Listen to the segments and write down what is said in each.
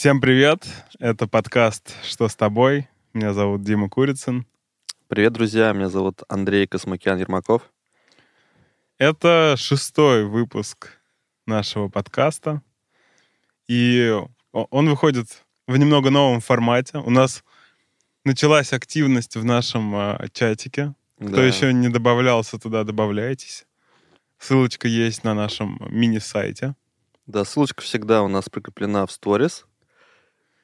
Всем привет! Это подкаст «Что с тобой?». Меня зовут Дима Курицын. Привет, друзья! Меня зовут Андрей Космокян-Ермаков. Это шестой выпуск нашего подкаста. И он выходит в немного новом формате. У нас началась активность в нашем э, чатике. Кто Да. еще не добавлялся туда, добавляйтесь. Ссылочка есть на нашем мини-сайте. Да, ссылочка всегда у нас прикреплена в сторис.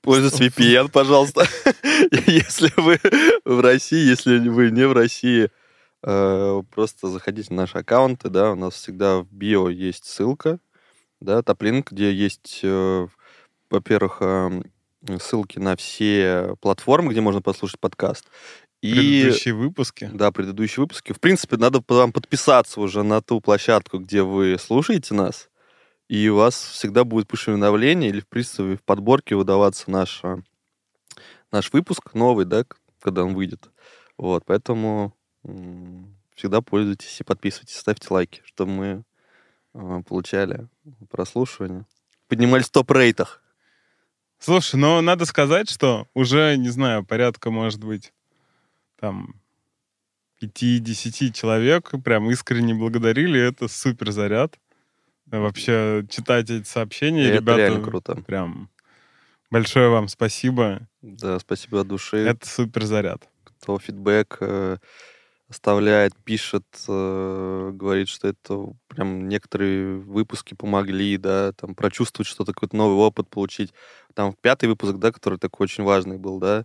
Пользуйтесь VPN, пожалуйста. Если вы в России, если вы не в России, э, просто заходите на наши аккаунты, да, у нас всегда в био есть ссылка, да, топлинк, где есть, э, во-первых, э, ссылки на все платформы, где можно послушать подкаст. И Предыдущие выпуски. Да, предыдущие выпуски. В принципе, надо вам подписаться уже на ту площадку, где вы слушаете нас, и у вас всегда будет пуш-уведомление или, в принципе, в подборке выдаваться наш, а, наш выпуск новый, да, когда он выйдет. Вот, поэтому всегда пользуйтесь и подписывайтесь, ставьте лайки, чтобы мы а, получали прослушивание. Поднимались в топ-рейтах. Слушай, ну надо сказать, что уже, не знаю, порядка, может быть, там 5-10 человек прям искренне благодарили. Это супер заряд. Вообще читать эти сообщения, И это ребята, реально круто. прям большое вам спасибо. Да, спасибо от души. Это супер заряд. кто фидбэк э, оставляет, пишет, э, говорит, что это прям некоторые выпуски помогли, да, там прочувствовать что-то, какой-то новый опыт получить. Там пятый выпуск, да, который такой очень важный был, да,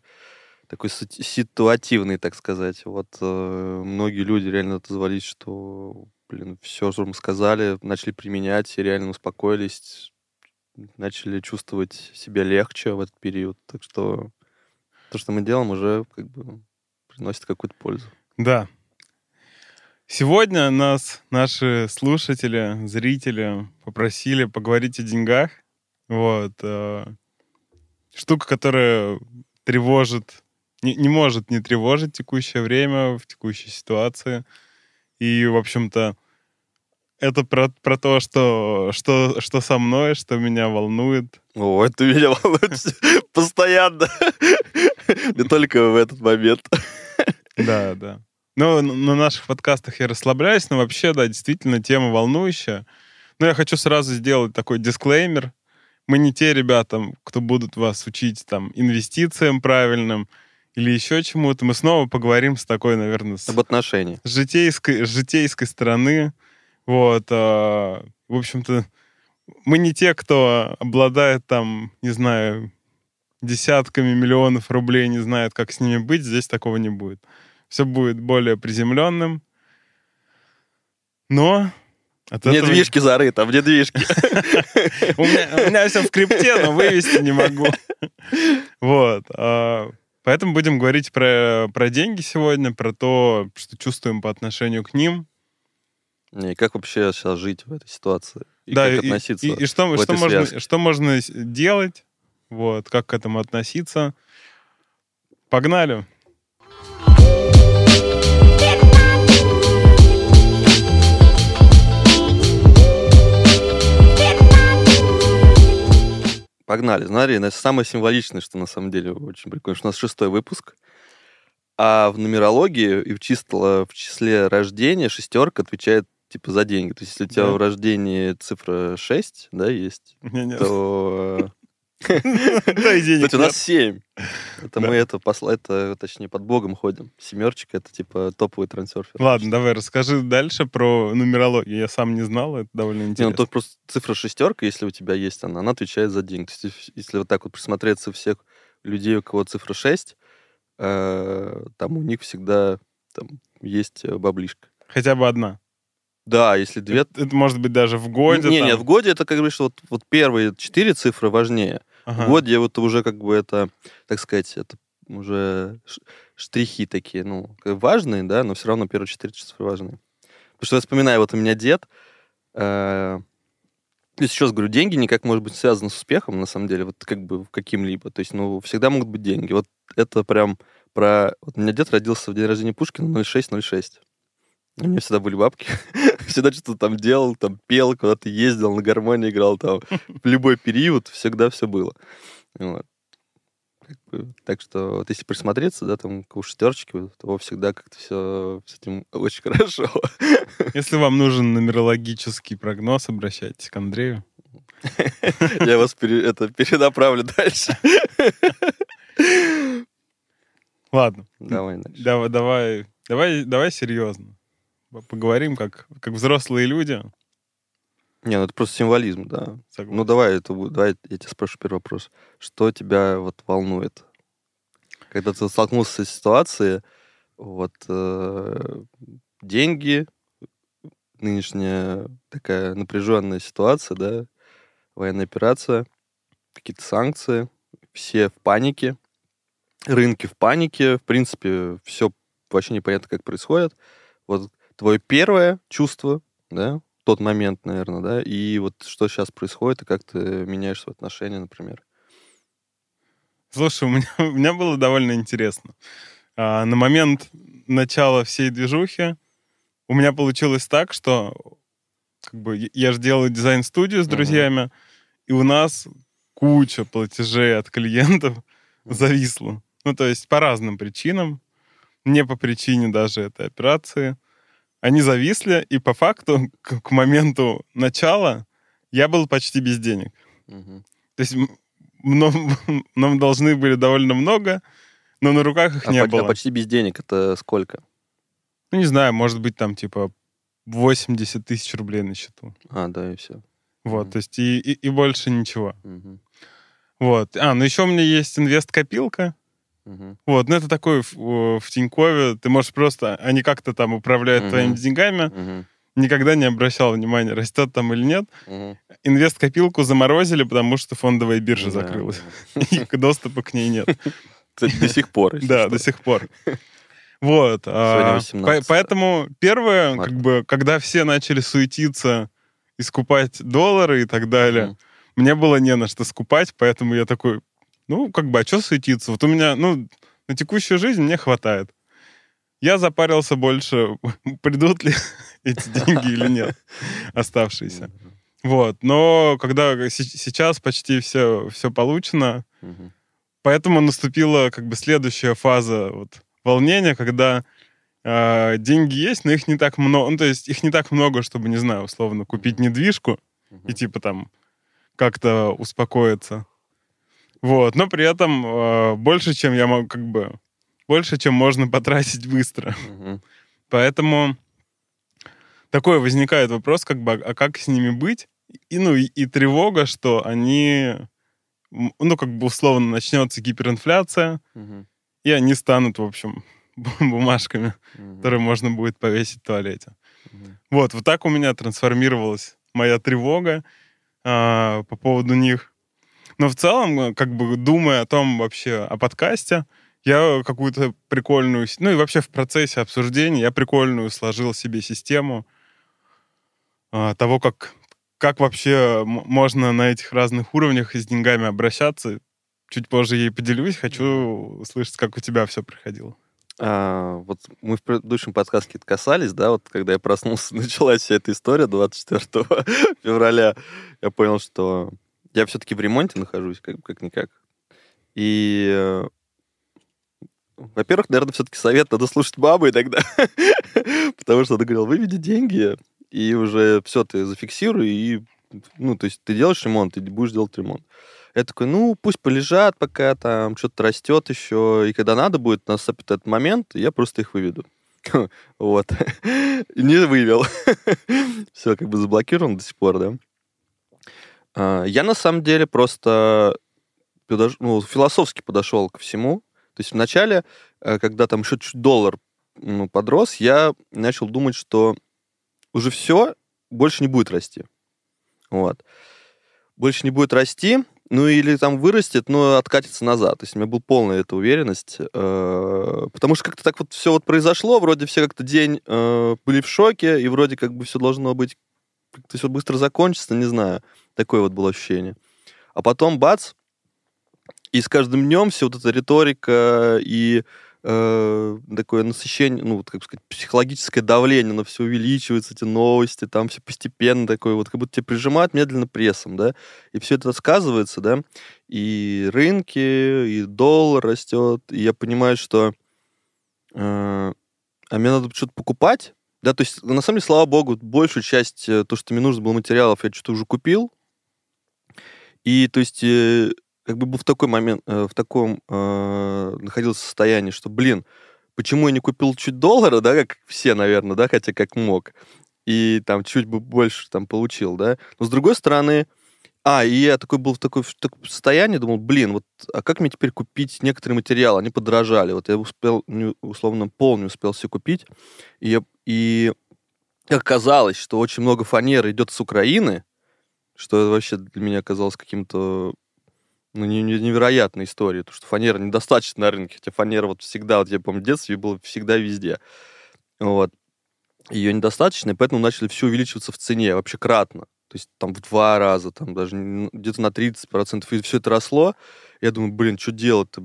такой ситуативный, так сказать. Вот э, многие люди реально отозвались, что, блин, все, что мы сказали, начали применять и реально успокоились, начали чувствовать себя легче в этот период. Так что то, что мы делаем, уже как бы приносит какую-то пользу. Да. Сегодня нас наши слушатели, зрители попросили поговорить о деньгах. Вот. э, Штука, которая тревожит, не, не может не тревожить текущее время, в текущей ситуации. И, в общем-то, это про, про то, что, что, что со мной, что меня волнует. О, это меня волнует постоянно. Не только в этот момент. Да, да. Ну, на наших подкастах я расслабляюсь, но вообще, да, действительно, тема волнующая. Но я хочу сразу сделать такой дисклеймер. Мы не те ребята, кто будут вас учить там инвестициям правильным или еще чему-то. Мы снова поговорим с такой, наверное, с, Об отношении. с житейской, с житейской стороны. Вот. а, в общем-то, мы не те, кто обладает там, не знаю, десятками миллионов рублей, не знает, как с ними быть. Здесь такого не будет. Все будет более приземленным. Но от В этого- недвижке зарыто, в недвижке. у меня, все в крипте, но вывести не могу. Вот. Поэтому будем говорить про, про деньги сегодня, про то, что чувствуем по отношению к ним. И как вообще сейчас жить в этой ситуации? И да, как и, относиться? и- и что, в что, этой можно, связке? что можно делать, вот, как к этому относиться. Погнали. Погнали. Смотри, это самое символичное, что на самом деле очень прикольно, что у нас шестой выпуск, а в нумерологии и в, число, в числе рождения шестерка отвечает типа за деньги. То есть, если у тебя Да. в рождении цифра 6, да, есть, то... Да, и денег Кстати, у нас. 7. Это мы это посла, это, точнее, под Богом ходим. Семерочка это типа топовый трансерфер. Ладно, давай расскажи дальше про нумерологию. Я сам не знал, это довольно Не, ну интересно. только просто цифра шестерка, если у тебя есть она, она отвечает за деньги. То есть, если вот так вот присмотреться всех людей, у кого цифра 6, э, там у них всегда там есть э, баблишка. Хотя бы одна. Да, если две... Это, это может быть даже в годе. не, там. нет, в годе это как говоришь, что вот, вот первые четыре цифры важнее. Ага. В годе вот уже как бы это, так сказать, это уже штрихи такие, ну, важные, да, но все равно первые четыре цифры важные. Потому что я вспоминаю, вот у меня дед, э, то есть еще раз говорю, деньги никак может быть связаны с успехом, на самом деле, вот как бы каким-либо. То есть, ну, всегда могут быть деньги. Вот это прям про... Вот у меня дед родился в день рождения Пушкина 0606. У меня всегда были бабки. всегда что-то там делал, там пел, куда-то ездил, на гармонии играл там. В любой период всегда все было. Вот. Так что вот если присмотреться, да, там к шестерочке, то всегда как-то все с этим очень хорошо. Если вам нужен нумерологический прогноз, обращайтесь к Андрею. Я вас пере, это перенаправлю дальше. Ладно. Давай дальше. Давай, давай, давай, давай серьезно. Поговорим как, как взрослые люди. Не, ну это просто символизм, да. Согласен. Ну давай, это, будет- давай я тебя спрошу первый вопрос. Что тебя вот волнует? Когда ты столкнулся с ситуацией, вот э, деньги, нынешняя такая напряженная ситуация, да, военная операция, какие-то санкции, все в панике, рынки в панике, в принципе, все вообще непонятно, как происходит. Вот твое первое чувство, да, тот момент, наверное, да, и вот что сейчас происходит, и как ты меняешь свои отношения, например. Слушай, у меня, у меня было довольно интересно. А, на момент начала всей движухи у меня получилось так, что как бы я- же делаю дизайн-студию с друзьями, и у нас куча платежей от клиентов Мгм. зависла. Ну, то есть по разным причинам, не по причине даже этой операции. Они зависли, и по факту к, к моменту начала я был почти без денег. Мгм. То есть нам, нам должны были довольно много, но на руках их А, не по- а было. почти без денег это сколько? Ну, не знаю, может быть, там типа 80 тысяч рублей на счету. А, да, и все. Вот, Мгм. то есть и, и, и больше ничего. Вот. А, ну еще у меня есть инвест-копилка. Вот, ну это такой в, в Тинькове, ты можешь просто, они как-то там управляют Мгм. твоими деньгами, никогда не обращал внимания, растет там или нет. Инвест-копилку заморозили, потому что фондовая биржа закрылась, и доступа к ней нет. Кстати, до сих пор. Да, до сих пор. Вот. а, 18, по- Поэтому первое, как бы, когда все начали суетиться и скупать доллары и так далее, мне было не на что скупать, поэтому я такой, ну, как бы, а что суетиться? Вот у меня, ну, на текущую жизнь мне хватает. Я запарился больше, придут ли эти деньги или нет, оставшиеся. Вот. Но когда се- сейчас почти все, все получено. Поэтому наступила как бы следующая фаза вот, волнения, когда э, деньги есть, но их не так много. Ну, то есть их не так много, чтобы, не знаю, условно, купить недвижку и типа там как-то успокоиться. Вот, но при этом э, больше, чем я могу, как бы, больше, чем можно потратить быстро. Мгм. Поэтому такой возникает вопрос, как бы, а как с ними быть? И, ну, и, и тревога, что они, ну, как бы условно начнется гиперинфляция, Мгм. и они станут, в общем, бумажками, Мгм. которые можно будет повесить в туалете. Мгм. Вот, вот так у меня трансформировалась моя тревога а, по поводу них. Но в целом, э, как бы думая о том вообще, о подкасте, я какую-то прикольную, ну и вообще в процессе обсуждения я прикольную сложил себе систему а, того, как, как вообще можно на этих разных уровнях с деньгами обращаться. Чуть позже ей поделюсь, хочу услышать, как у тебя все проходило. А, вот мы в предыдущем подкасте это касались, да, вот когда я проснулся, началась вся эта история 24 февраля, я понял, что я все-таки в ремонте нахожусь, как, как-никак. И, э, во-первых, наверное, все-таки совет надо слушать мамы тогда, потому что она говорила, выведи деньги, и уже все, ты зафиксируй, и, ну, то есть ты делаешь ремонт, ты будешь делать ремонт. Я такой, ну, пусть полежат, пока там что-то растет еще, и когда надо будет, наступит этот момент, я просто их выведу. Вот. Не вывел. Все как бы заблокировано до сих пор, да. А, Я на самом деле просто ну, философски подошел ко всему. То есть вначале, э, когда там еще чуть доллар ну, подрос, я начал думать, что уже все, больше не будет расти. Вот. Больше не будет расти, ну или там вырастет, но откатится назад. То есть у меня была полная эта уверенность. э, Потому что как-то так вот все вот произошло, вроде все как-то день э, были в шоке, и вроде как бы все должно быть, как-то все быстро закончится, не знаю. Такое вот было ощущение. А потом бац, и с каждым днем все вот эта риторика и э, такое насыщение, ну, как сказать, психологическое давление, оно все увеличивается, эти новости, там все постепенно такое, вот как будто тебя прижимают медленно прессом, да, и все это сказывается, да, и рынки, и доллар растет, и я понимаю, что э, а мне надо что-то покупать, да, то есть, на самом деле, слава богу, большую часть, э, то, что мне нужно было материалов, я что-то уже купил, и, то есть, э, как бы был в такой момент, э, в таком э, находился состоянии, что, блин, почему я не купил чуть доллара, да, как все, наверное, да, хотя как мог, и там чуть бы больше там получил, да. Но с другой стороны, а, и я такой был в, такой, в таком состоянии, думал, блин, вот, а как мне теперь купить некоторые материалы? Они подорожали. Вот я успел, условно, пол не успел все купить. И, я, и оказалось, что очень много фанеры идет с Украины, что вообще для меня оказалось каким-то ну, невероятной историей, потому что фанера недостаточно на рынке, хотя фанера вот всегда, вот я помню, в детстве была всегда везде. Вот. Ее недостаточно, и поэтому начали все увеличиваться в цене, вообще кратно. То есть там в два раза, там даже где-то на 30%, и все это росло. Я думаю, блин, что делать-то?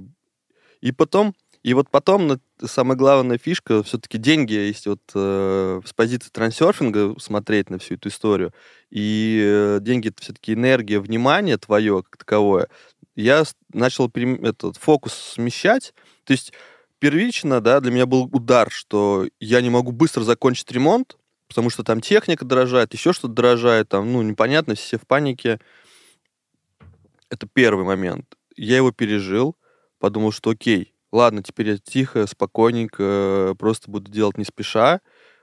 И потом, и вот потом самая главная фишка, все-таки деньги, если вот э, с позиции трансерфинга смотреть на всю эту историю, и э, деньги это все-таки энергия, внимание твое как таковое, я начал этот фокус смещать. То есть первично, да, для меня был удар, что я не могу быстро закончить ремонт, потому что там техника дорожает, еще что-то дорожает, там, ну, непонятно, все в панике. Это первый момент. Я его пережил, подумал, что окей, ладно, теперь я тихо, спокойненько, просто буду делать не спеша,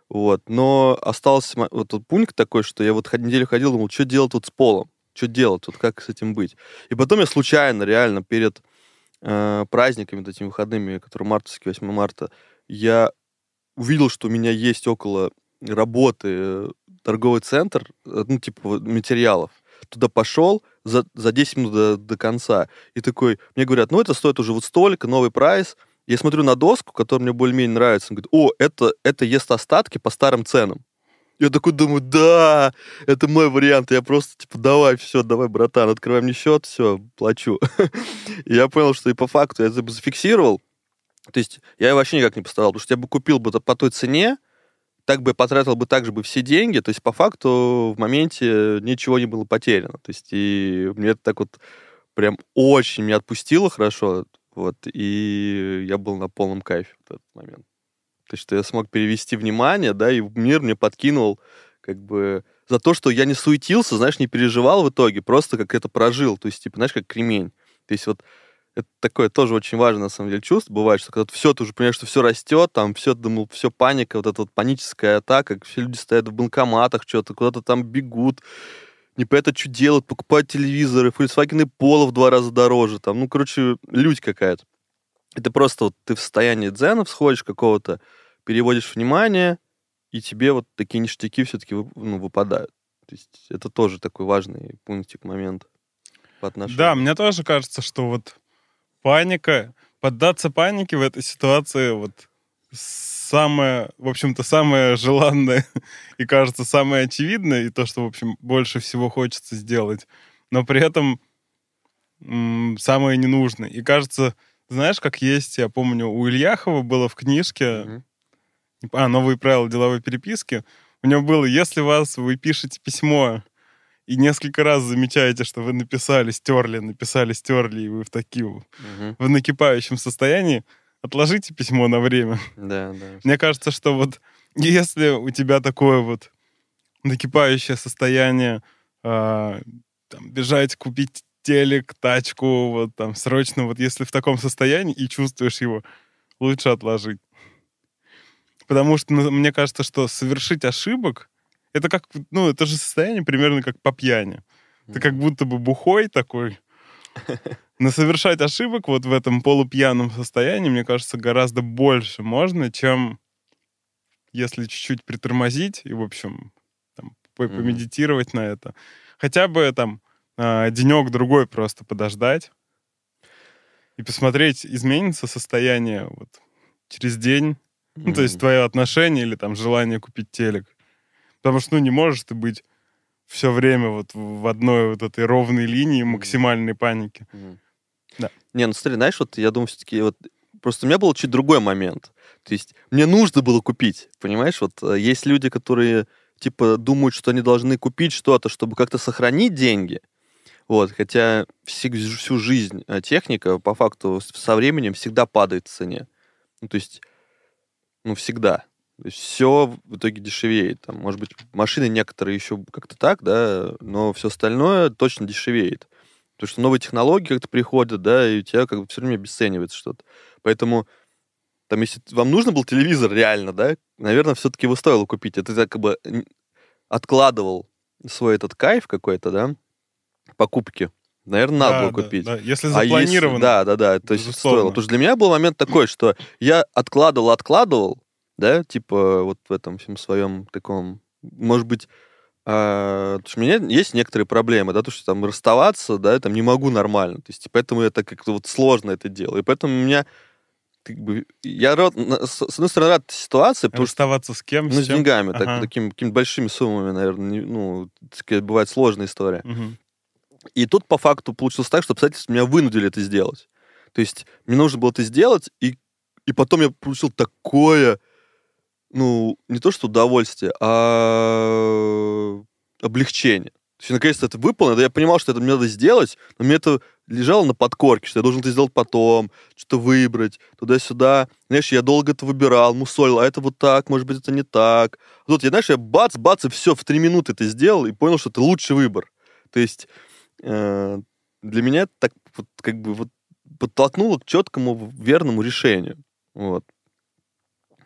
вот. Но остался вот тот пункт такой, что я вот неделю ходил, думал, что делать тут с полом, что делать, тут как с этим быть. И потом я случайно, реально, перед э, праздниками, вот этими выходными, которые мартовские, 8 марта, я увидел, что у меня есть около работы э, торговый центр, э, ну, типа материалов. Туда пошел за, за 10 минут до, до конца. И такой, мне говорят, ну, это стоит уже вот столько, новый прайс. Я смотрю на доску, которая мне более-менее нравится. Он говорит, о, это, это ест остатки по старым ценам. Я такой думаю, да, это мой вариант. Я просто, типа, давай, все, давай, братан, открывай мне счет, все, плачу. и я понял, что и по факту я это зафиксировал. То есть я вообще никак не поставил, потому что я бы купил бы по той цене, так бы потратил бы также бы все деньги, то есть по факту в моменте ничего не было потеряно. То есть и мне это так вот прям очень меня отпустило хорошо, вот, и я был на полном кайфе в этот момент. То есть что я смог перевести внимание, да, и мир мне подкинул как бы за то, что я не суетился, знаешь, не переживал в итоге, просто как это прожил, то есть, типа, знаешь, как кремень. То есть вот это такое тоже очень важное, на самом деле, чувство. Бывает, что когда все, ты уже понимаешь, что все растет, там все, думал, все паника, вот эта вот паническая атака, все люди стоят в банкоматах, что-то куда-то там бегут, не понятно, что делать, покупают телевизоры, Volkswagen Polo в два раза дороже, там, ну, короче, людь какая-то. Это просто вот ты в состоянии дзена всходишь какого-то, переводишь внимание, и тебе вот такие ништяки все-таки ну, выпадают. То есть это тоже такой важный пунктик, момент по отношению. Да, мне тоже кажется, что вот паника, поддаться панике в этой ситуации вот самое, в общем-то, самое желанное и, кажется, самое очевидное, и то, что, в общем, больше всего хочется сделать, но при этом м- самое ненужное. И, кажется, знаешь, как есть, я помню, у Ильяхова было в книжке, mm-hmm. а, «Новые правила деловой переписки», у него было, если вас, вы пишете письмо и несколько раз замечаете, что вы написали, стерли, написали, стерли, и вы в таким, угу. в накипающем состоянии, отложите письмо на время. Да, да. Мне кажется, что вот если у тебя такое вот накипающее состояние, э, там, бежать купить телек, тачку, вот там срочно, вот если в таком состоянии и чувствуешь его, лучше отложить. Потому что ну, мне кажется, что совершить ошибок это как, ну, это же состояние примерно как по пьяни. Ты как будто бы бухой такой. Но совершать ошибок вот в этом полупьяном состоянии, мне кажется, гораздо больше можно, чем если чуть-чуть притормозить и, в общем, там, помедитировать на это. Хотя бы там а, денек-другой просто подождать и посмотреть, изменится состояние вот через день. Ну, то есть твое отношение или там желание купить телек. Потому что, ну, не можешь ты быть все время вот в одной вот этой ровной линии максимальной паники. Mm. Да. Не, ну смотри, знаешь, вот я думаю, все-таки вот просто у меня был чуть другой момент. То есть мне нужно было купить, понимаешь? Вот э, есть люди, которые типа думают, что они должны купить что-то, чтобы как-то сохранить деньги. Вот, хотя всю, всю жизнь э, техника по факту со временем всегда падает в цене. Ну, то есть, ну, всегда. Все в итоге дешевеет. Там, может быть, машины некоторые еще как-то так, да, но все остальное точно дешевеет. Потому что новые технологии как-то приходят, да, и у тебя как бы все время обесценивается что-то. Поэтому там, если вам нужно был телевизор реально, да, наверное, все-таки его стоило купить. Это как бы откладывал свой этот кайф какой-то, да, покупки. Наверное, надо Да, было да, купить. да. Если А запланировано. если- да, да, да. То есть стоило. Потому что для меня был момент такой, что я откладывал, откладывал, да, типа вот в этом всем своем таком, может быть, а, потому что у меня есть некоторые проблемы, да, то, что там расставаться, да, там не могу нормально. То есть, поэтому я так как-то вот сложно это делаю. И поэтому у меня как бы, я рад, с с одной стороны, рад ситуации, потому что Расставаться с кем? ну, с деньгами, так, Ага. такими какими-то большими суммами, наверное, не- ну, такая бывает сложная история. Мгм. И тут по факту получилось так, что обстоятельства меня вынудили это сделать. То есть мне нужно было это сделать, и, и потом я получил такое, ну, не то что удовольствие, а облегчение. То есть наконец-то это выполнено, я понимал, что это мне надо сделать, но мне это лежало на подкорке, что я должен это сделать потом, что-то выбрать, туда-сюда. Знаешь, я долго это выбирал, мусолил, а это вот так, может быть, это не так. А Тут, я, знаешь, я бац, бац, и все, в три минуты это сделал, и понял, что это лучший выбор. То есть э, для меня это так вот, как бы вот подтолкнуло к четкому верному решению. Вот.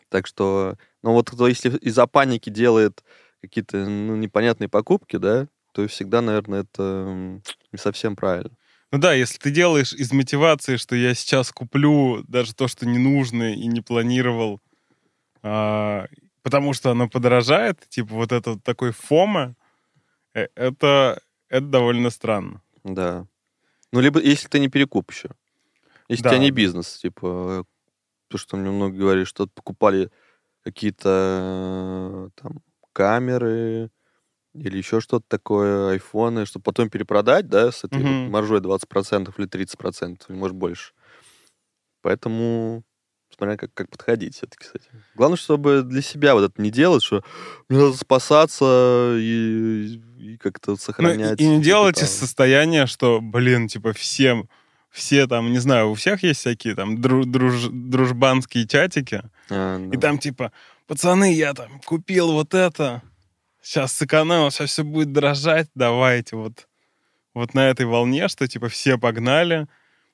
Так что, ну вот кто если из-за паники делает какие-то ну, непонятные покупки, да, то всегда, наверное, это не совсем правильно. Ну да, если ты делаешь из мотивации, что я сейчас куплю даже то, что не нужно и не планировал, а, потому что оно подорожает, типа вот это вот такой фома, э, это, это довольно странно. Да. Ну, либо если ты не перекуп еще. Если Да, у тебя не бизнес, типа, то, что мне много говорили, что покупали какие-то э, там камеры или еще что-то такое, айфоны, чтобы потом перепродать, да, с этой Мгм. маржой 20% или 30%, или может больше. Поэтому смотря как, как подходить все-таки, кстати. Главное, чтобы для себя вот это не делать, что мне надо спасаться и, и как-то Ну, и- сохранять. и, не делать из капитал. состояния, что, блин, типа всем, все там, не знаю, у всех есть всякие там дру- друж- дружбанские чатики, А, и да. там типа, пацаны, я там купил вот это, сейчас сэкономил, сейчас все будет дорожать, давайте вот, вот на этой волне, что типа все погнали,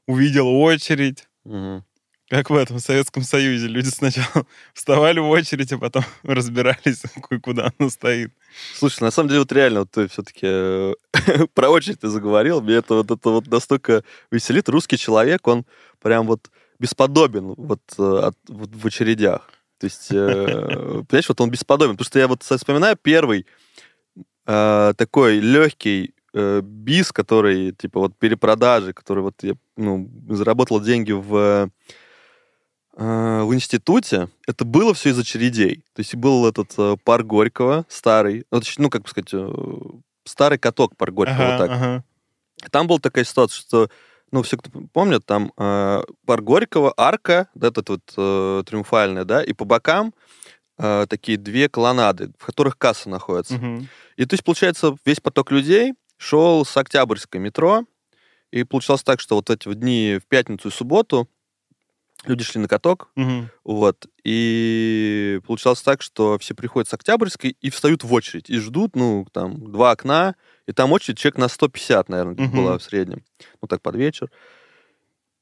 увидел очередь, Мгм. как в этом в Советском Союзе. Люди сначала вставали в очередь, а потом разбирались, ку- куда она стоит. Слушай, на самом деле, вот реально, вот ты все-таки про очередь ты заговорил, мне это вот, это вот настолько веселит. Русский человек, он прям вот бесподобен вот, э, от- вот в очередях. То есть, э, понимаешь, вот он бесподобен. Потому что я вот вспоминаю первый э, такой легкий э, бис, который, типа, вот перепродажи, который вот я, ну, заработал деньги в э, в институте, это было все из очередей. То есть был этот э, парк Горького, старый, ну, ну, как бы сказать, э, старый каток парк Горького, вот Ага, так. ага. Там была такая ситуация, что, ну, все, кто помнит, там э, парк Горького, арка, да, этот вот э, триумфальная, да, и по бокам э, такие две колоннады, в которых касса находится. Мгм. И то есть, получается, весь поток людей шел с Октябрьской метро, и получалось так, что вот эти вот дни в пятницу и субботу люди шли на каток, Мгм. вот, и получалось так, что все приходят с Октябрьской и встают в очередь, и ждут, ну, там, два окна, и там очередь человек на 150, наверное, Мгм. была в среднем, ну, так, под вечер.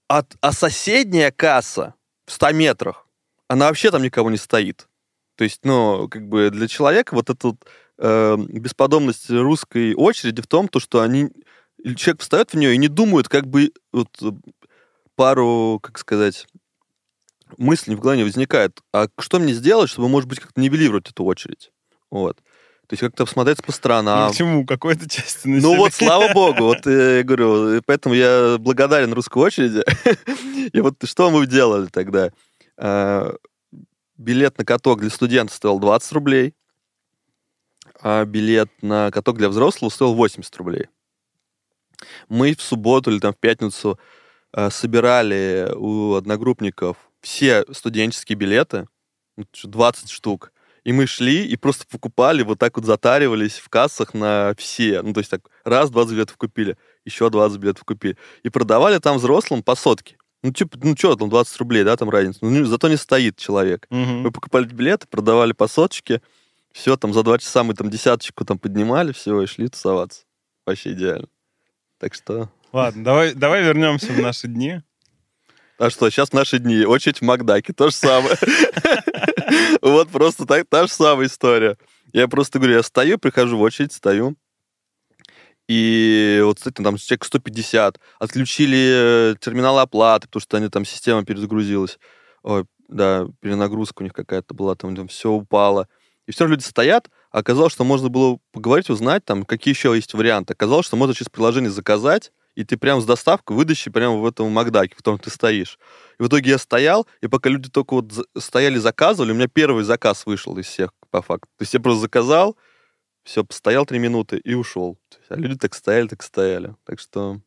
А, а соседняя касса в 100 метрах, она вообще там никого не стоит. То есть, ну, как бы для человека вот эта э, бесподобность русской очереди в том, то, что они... Человек встает в нее и не думает, как бы вот э, пару, как сказать, мыслей в голове не возникает. А что мне сделать, чтобы, может быть, как-то нивелировать эту очередь? Вот. То есть как-то посмотреть по Ну, сторонам. Почему? Какой-то части Ну населения. вот, слава богу, вот э, я говорю, и поэтому я благодарен русской очереди. И вот что мы делали тогда? А, Билет на каток для студента стоил 20 рублей, а билет на каток для взрослого стоил 80 рублей. Мы в субботу или там в пятницу а, собирали у одногруппников все студенческие билеты, ну, 20 штук, и мы шли и просто покупали, вот так вот затаривались в кассах на все. Ну, то есть так, раз 20 билетов купили, еще 20 билетов купили. И продавали там взрослым по сотке. Ну, типа, ну что, там 20 рублей, да, там разница. Ну, зато не стоит человек. Мгм. Мы покупали билеты, продавали по соточке, все, там за два часа мы там десяточку там поднимали, все, и шли тусоваться. Вообще идеально. Так что... Ладно, давай, давай вернемся в наши дни. А что, сейчас в наши дни очередь в Макдаке, то же самое. Вот просто так, та же самая история. Я просто говорю, я стою, прихожу в очередь, стою. И вот, кстати, там человек 150. Отключили э, терминал оплаты, потому что они там, система перезагрузилась. Ой, да, перенагрузка у них какая-то была, там, там все упало. И все люди стоят, оказалось, что можно было поговорить, узнать, там, какие еще есть варианты. Оказалось, что можно через приложение заказать, и ты прям с доставкой выдачи прямо в этом Макдаке, в котором ты стоишь. И в итоге я стоял, и пока люди только вот стояли, заказывали, у меня первый заказ вышел из всех, по факту. То есть я просто заказал, все, постоял три минуты и ушел. Есть, а люди так стояли, так стояли. Так что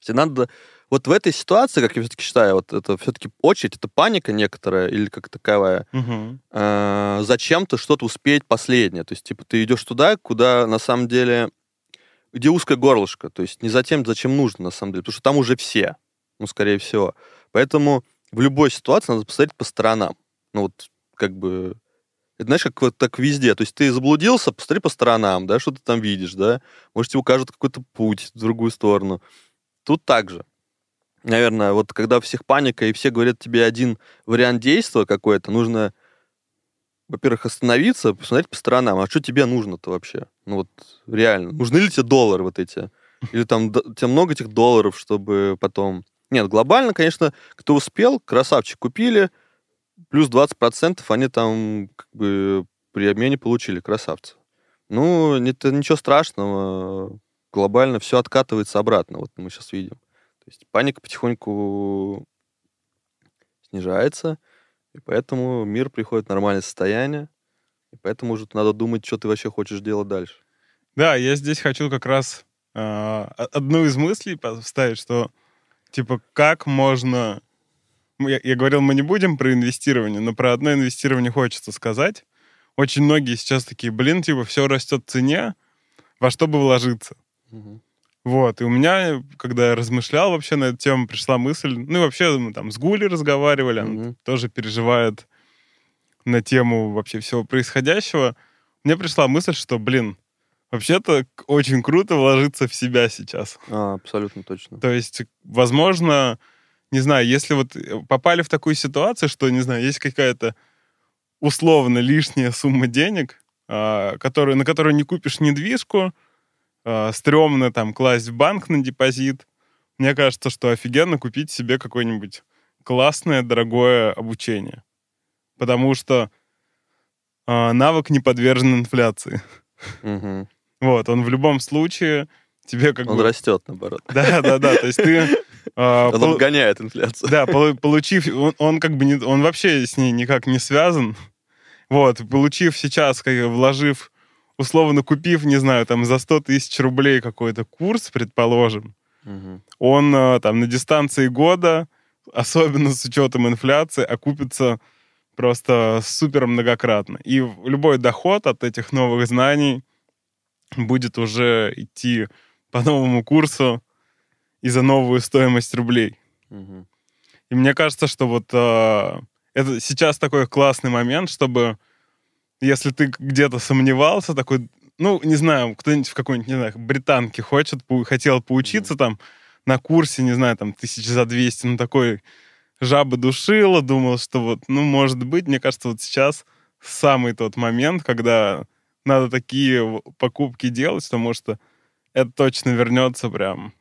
все надо... Вот в этой ситуации, как я все-таки считаю, вот это все-таки очередь, это паника некоторая или как таковая, э, зачем-то что-то успеть последнее. То есть, типа, ты идешь туда, куда на самом деле, где узкое горлышко. То есть не за тем, зачем нужно, на самом деле. Потому что там уже все, ну, скорее всего. Поэтому в любой ситуации надо посмотреть по сторонам. Ну, вот, как бы... Это, знаешь, как вот так везде. То есть ты заблудился, посмотри по сторонам, да, что ты там видишь, да. Может, тебе укажут какой-то путь в другую сторону. Тут так же. Наверное, вот когда всех паника, и все говорят тебе один вариант действия какой-то, нужно, во-первых, остановиться, посмотреть по сторонам. А что тебе нужно-то вообще? Ну вот реально. Нужны ли тебе доллары вот эти? Или там тебе много этих долларов, чтобы потом... Нет, глобально, конечно, кто успел, красавчик купили, плюс 20% они там как бы при обмене получили, красавцы. Ну, это ничего страшного. Глобально все откатывается обратно, вот мы сейчас видим. То есть паника потихоньку снижается, и поэтому мир приходит в нормальное состояние, и поэтому уже надо думать, что ты вообще хочешь делать дальше. Да, я здесь хочу как раз о- одну из мыслей поставить, что типа как можно... Ну, Я, я говорил, мы не будем про инвестирование, но про одно инвестирование хочется сказать. Очень многие сейчас такие, блин, типа, все растет в цене, во что бы вложиться. Вот, и у меня, когда я размышлял вообще на эту тему, пришла мысль, ну и вообще мы там с Гули разговаривали, она Мгм. тоже переживает на тему вообще всего происходящего. Мне пришла мысль, что, блин, вообще-то очень круто вложиться в себя сейчас. А, абсолютно точно. То есть, возможно, не знаю, если вот э, попали в такую ситуацию, что, не знаю, есть какая-то условно лишняя сумма денег, а, которую, на которую не купишь недвижку, а, стрёмно там класть в банк на депозит. Мне кажется, что офигенно купить себе какое-нибудь классное, дорогое обучение. Потому что а, навык не подвержен инфляции. Вот, он в любом случае тебе как Он бы... растет, наоборот. Да, да, да. То есть ты... а, Он пол- обгоняет инфляцию. Да, полу- получив... Он, он как бы не... Он вообще с ней никак не связан. Вот, получив сейчас, как, вложив, условно купив, не знаю, там за 100 тысяч рублей какой-то курс, предположим, Мгм. он а, там на дистанции года, особенно с учетом инфляции, окупится просто супер многократно. И любой доход от этих новых знаний будет уже идти по новому курсу и за новую стоимость рублей. Мгм. И мне кажется, что вот а, это сейчас такой классный момент, чтобы если ты где-то сомневался, такой, ну, не знаю, кто-нибудь в какой-нибудь, не знаю, британке хочет, пу- хотел поучиться там на курсе, не знаю, там, тысяч за 200, ну, такой жабы душила, думал, что вот, ну, может быть, мне кажется, вот сейчас самый тот момент, когда надо такие покупки делать, потому что это точно вернется прям.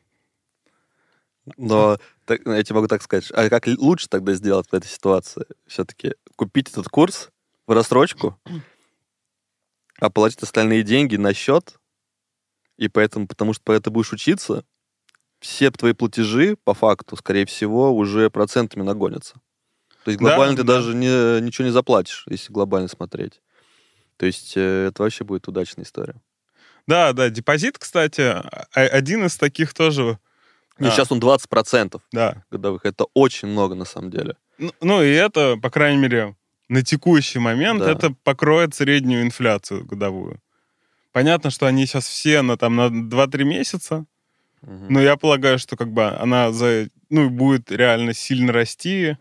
Но так- я тебе могу так сказать. А как лучше тогда сделать в этой ситуации? Все-таки купить этот курс в рассрочку, а положить остальные деньги на счет, и поэтому, потому что пока ты будешь учиться, все твои платежи, по факту, скорее всего, уже процентами нагонятся. То есть Да, глобально ты да. даже не, ничего не заплатишь, если глобально смотреть. То есть э, это вообще будет удачная история. Да, да, депозит, кстати, а- один из таких тоже, Не, А. сейчас он 20% да, годовых. Это очень много, на самом деле. Ну, ну и это, по крайней мере, на текущий момент Да. это покроет среднюю инфляцию годовую. Понятно, что они сейчас все на, там, на 2-3 месяца, Мгм. но я полагаю, что как бы она за, ну, будет реально сильно расти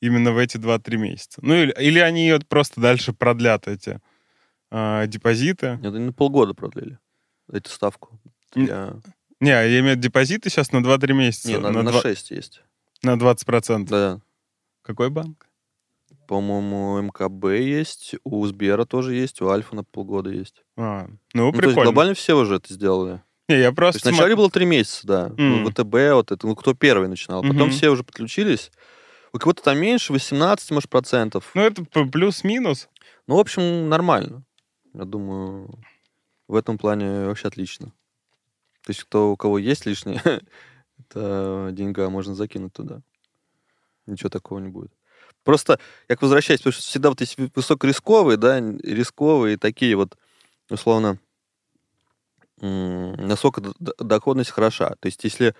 именно в эти 2-3 месяца. Ну или, или они ее просто дальше продлят, эти а, депозиты. Это на полгода продлили эту ставку. Н- Я- Не, я имею в виду депозиты сейчас на 2-3 месяца. Не, на, на, на два- 6 есть. на 20%. Да. Какой банк? По-моему, МКБ есть, у Сбера тоже есть, у Альфа на полгода есть. А, ну, Ну, то есть прикольно. глобально все уже это сделали. Не, я То просто... есть вначале было три месяца, да. Ну, Мгм. ВТБ, вот это, ну, кто первый начинал. Потом Мгм. все уже подключились. У кого-то там меньше, 18, может, процентов. Ну, это плюс-минус. Ну, в общем, нормально. Я думаю, в этом плане вообще отлично. То есть, кто, у кого есть лишнее, это деньга можно закинуть туда. Ничего такого не будет. Просто, как возвращаясь, потому что всегда вот есть вы- высокорисковые, да, рисковые такие вот, условно, насколько доходность хороша. То есть, если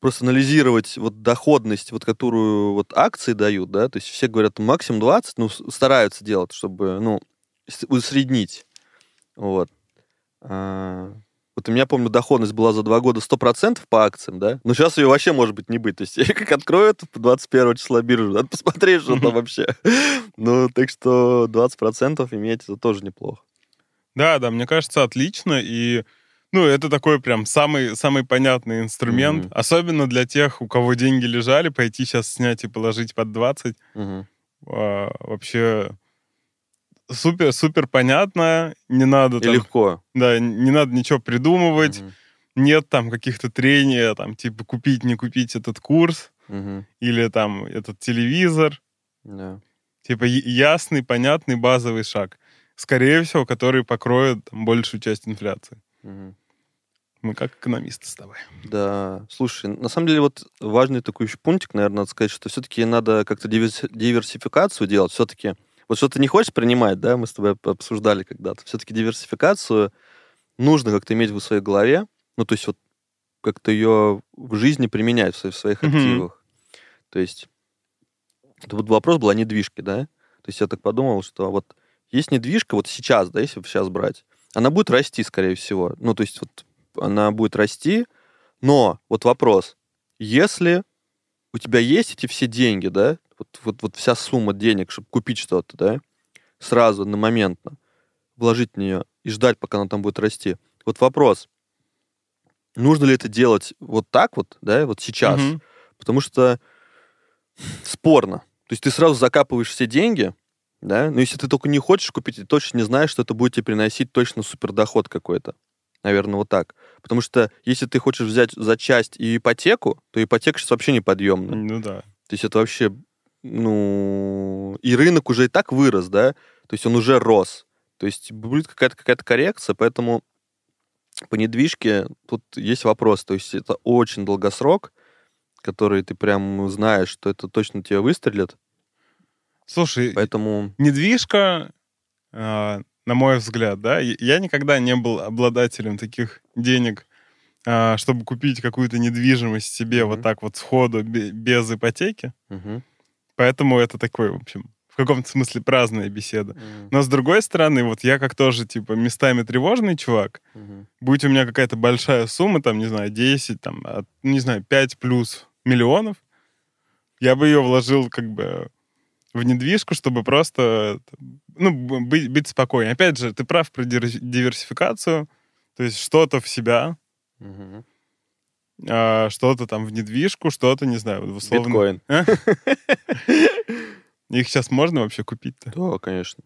просто анализировать вот доходность, вот которую вот акции дают, да, то есть все говорят максимум 20, ну, стараются делать, чтобы, ну, усреднить. Вот. А, вот у меня, помню, доходность была за два года 100% по акциям, да, но сейчас ее вообще может быть не быть. То есть я как открою это 21 числа биржу, надо посмотреть, что там вообще. Ну, так что 20% иметь это тоже неплохо. Да, да, мне кажется, отлично. И, ну, это такой прям самый, самый понятный инструмент. Мгм. Особенно для тех, у кого деньги лежали, пойти сейчас снять и положить под 20. Мгм. а, вообще супер, супер понятно. Не надо И там, легко. да, не надо ничего придумывать. Мгм. Нет там каких-то трений, там, типа, купить, не купить этот курс Мгм. или там этот телевизор. Да. Типа ясный, понятный базовый шаг. Скорее всего, который покроет там, большую часть инфляции. Мгм. Мы как экономисты с тобой. Да, слушай, на самом деле вот важный такой еще пунктик, наверное, надо сказать, что все-таки надо как-то диверси- диверсификацию делать. Все-таки вот что ты не хочешь принимать, да, мы с тобой об- обсуждали когда-то. Все-таки диверсификацию нужно как-то иметь в своей голове, ну то есть вот как-то ее в жизни применять в своих, Мгм. активах. То есть это вот вопрос был о недвижке, да? То есть я так подумал, что вот есть недвижка вот сейчас, да, если сейчас брать, она будет расти, скорее всего. Ну, то есть вот она будет расти, но вот вопрос, если у тебя есть эти все деньги, да, вот, вот, вот вся сумма денег, чтобы купить что-то, да, сразу, на моментно, вложить в нее и ждать, пока она там будет расти. Вот вопрос, нужно ли это делать вот так вот, да, вот сейчас? Мгм. Потому что спорно. То есть ты сразу закапываешь все деньги, да, но если ты только не хочешь купить, ты точно не знаешь, что это будет тебе приносить точно супердоход какой-то. Наверное, вот так. Потому что если ты хочешь взять за часть и ипотеку, то ипотека сейчас вообще неподъемна. Ну да. То есть это вообще, ну, и рынок уже и так вырос, да, то есть он уже рос. То есть будет какая-то какая-то коррекция, поэтому по недвижке тут есть вопрос. То есть это очень долгосрок, который ты прям знаешь, что это точно тебе выстрелит. Слушай, Поэтому недвижка, а, на мой взгляд, да, я- никогда не был обладателем таких денег, а, чтобы купить какую-то недвижимость себе Мгм. вот так вот сходу, бе- без ипотеки. мгм. Поэтому это такой, в общем, в каком-то смысле праздная беседа. Мгм. Но с другой стороны, вот я как тоже, типа, местами тревожный чувак, Мгм. будь у меня какая-то большая сумма, там, не знаю, 10, там, от, не знаю, 5 плюс миллионов, я бы ее вложил как бы в недвижку, чтобы просто, ну, быть, быть спокойнее. Опять же, ты прав про диверсификацию, то есть что-то в себя, Мгм. а, что-то там в недвижку, что-то, не знаю, в условно... Биткоин. А? Их сейчас можно вообще купить-то? Да, конечно.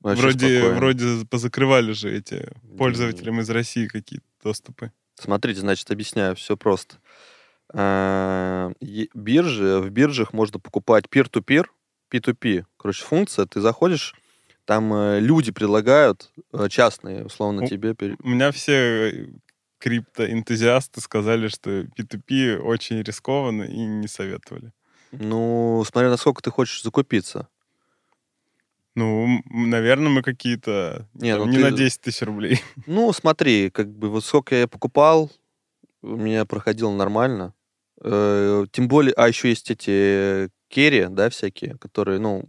Вообще Вроде, спокойно. вроде позакрывали же эти пользователям из России какие-то доступы. Смотрите, значит, объясняю, все просто. А, Биржи, в биржах можно покупать peer-to-peer, P2P, короче, функция. Ты заходишь, там э, люди предлагают, э, частные, условно, Ну, тебе. пере- У меня все э, криптоэнтузиасты сказали, что P2P очень рискованно и не советовали. Ну, смотря насколько ты хочешь закупиться. Ну, наверное, мы какие-то... Не, там, ну не ты- на 10 тысяч рублей. Ну, смотри, как бы вот сколько я покупал, у меня проходило нормально. Э, тем более, а еще есть эти керри, да, всякие, которые, ну,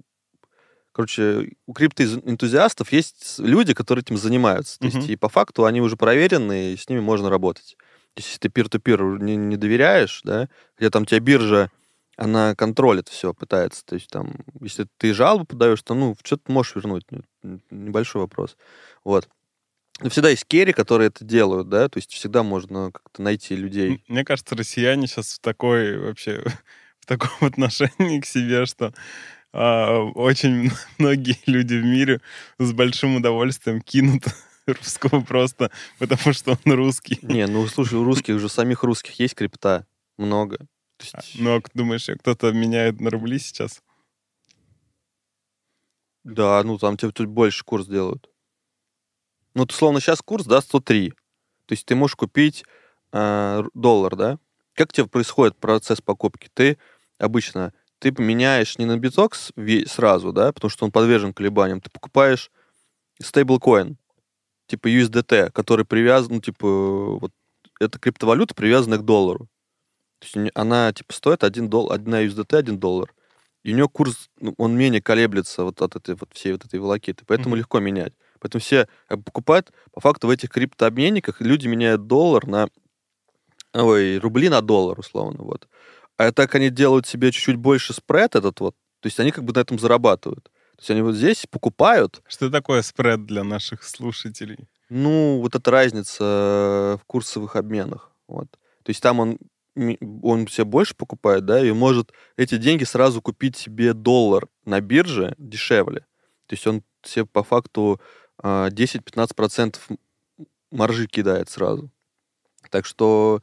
короче, у криптоэнтузиастов есть люди, которые этим занимаются. То есть, и по факту они уже проверены, и с ними можно работать. То есть, если ты пир-ту-пир не, не доверяешь, да, хотя там тебя биржа, она контролит все, пытается. То есть, там, если ты жалобу подаешь, то, ну, что ты можешь вернуть? Ну, Небольшой вопрос. Вот. Но всегда есть керри, которые это делают, да, то есть всегда можно как-то найти людей. Мне кажется, россияне сейчас в такой вообще в таком отношении к себе, что а, очень многие люди в мире с большим удовольствием кинут русского просто, потому что он русский. Не, ну, слушай, у русских же, самих русских есть крипта много. А, есть, Ну, а думаешь, кто-то меняет на рубли сейчас? Да, ну там тебе тут больше курс делают. Ну, вот, условно, сейчас курс, да, 103. То есть ты можешь купить э, доллар, да? Как тебе происходит процесс покупки? Ты обычно, ты поменяешь не на битокс сразу, да, потому что он подвержен колебаниям. Ты покупаешь стейблкоин, типа USDT, который привязан, ну, типа, вот, это криптовалюта, привязанная к доллару. То есть она, типа, стоит 1 доллар, одна USDT 1 доллар. И у нее курс, ну, он менее колеблется вот от этой вот всей вот этой волокиты, поэтому Мгм. легко менять. Поэтому все бы покупают, по факту в этих криптообменниках люди меняют доллар на, ой, рубли на доллар, условно, вот. А так они делают себе чуть-чуть больше спред этот вот, то есть они как бы на этом зарабатывают. То есть они вот здесь покупают, Что такое спред для наших слушателей? ну, вот эта разница э, в курсовых обменах. Вот. То есть там он, он себе больше покупает, да, и может эти деньги сразу купить себе доллар на бирже дешевле. То есть он себе по факту 10-15% маржи кидает сразу. Так что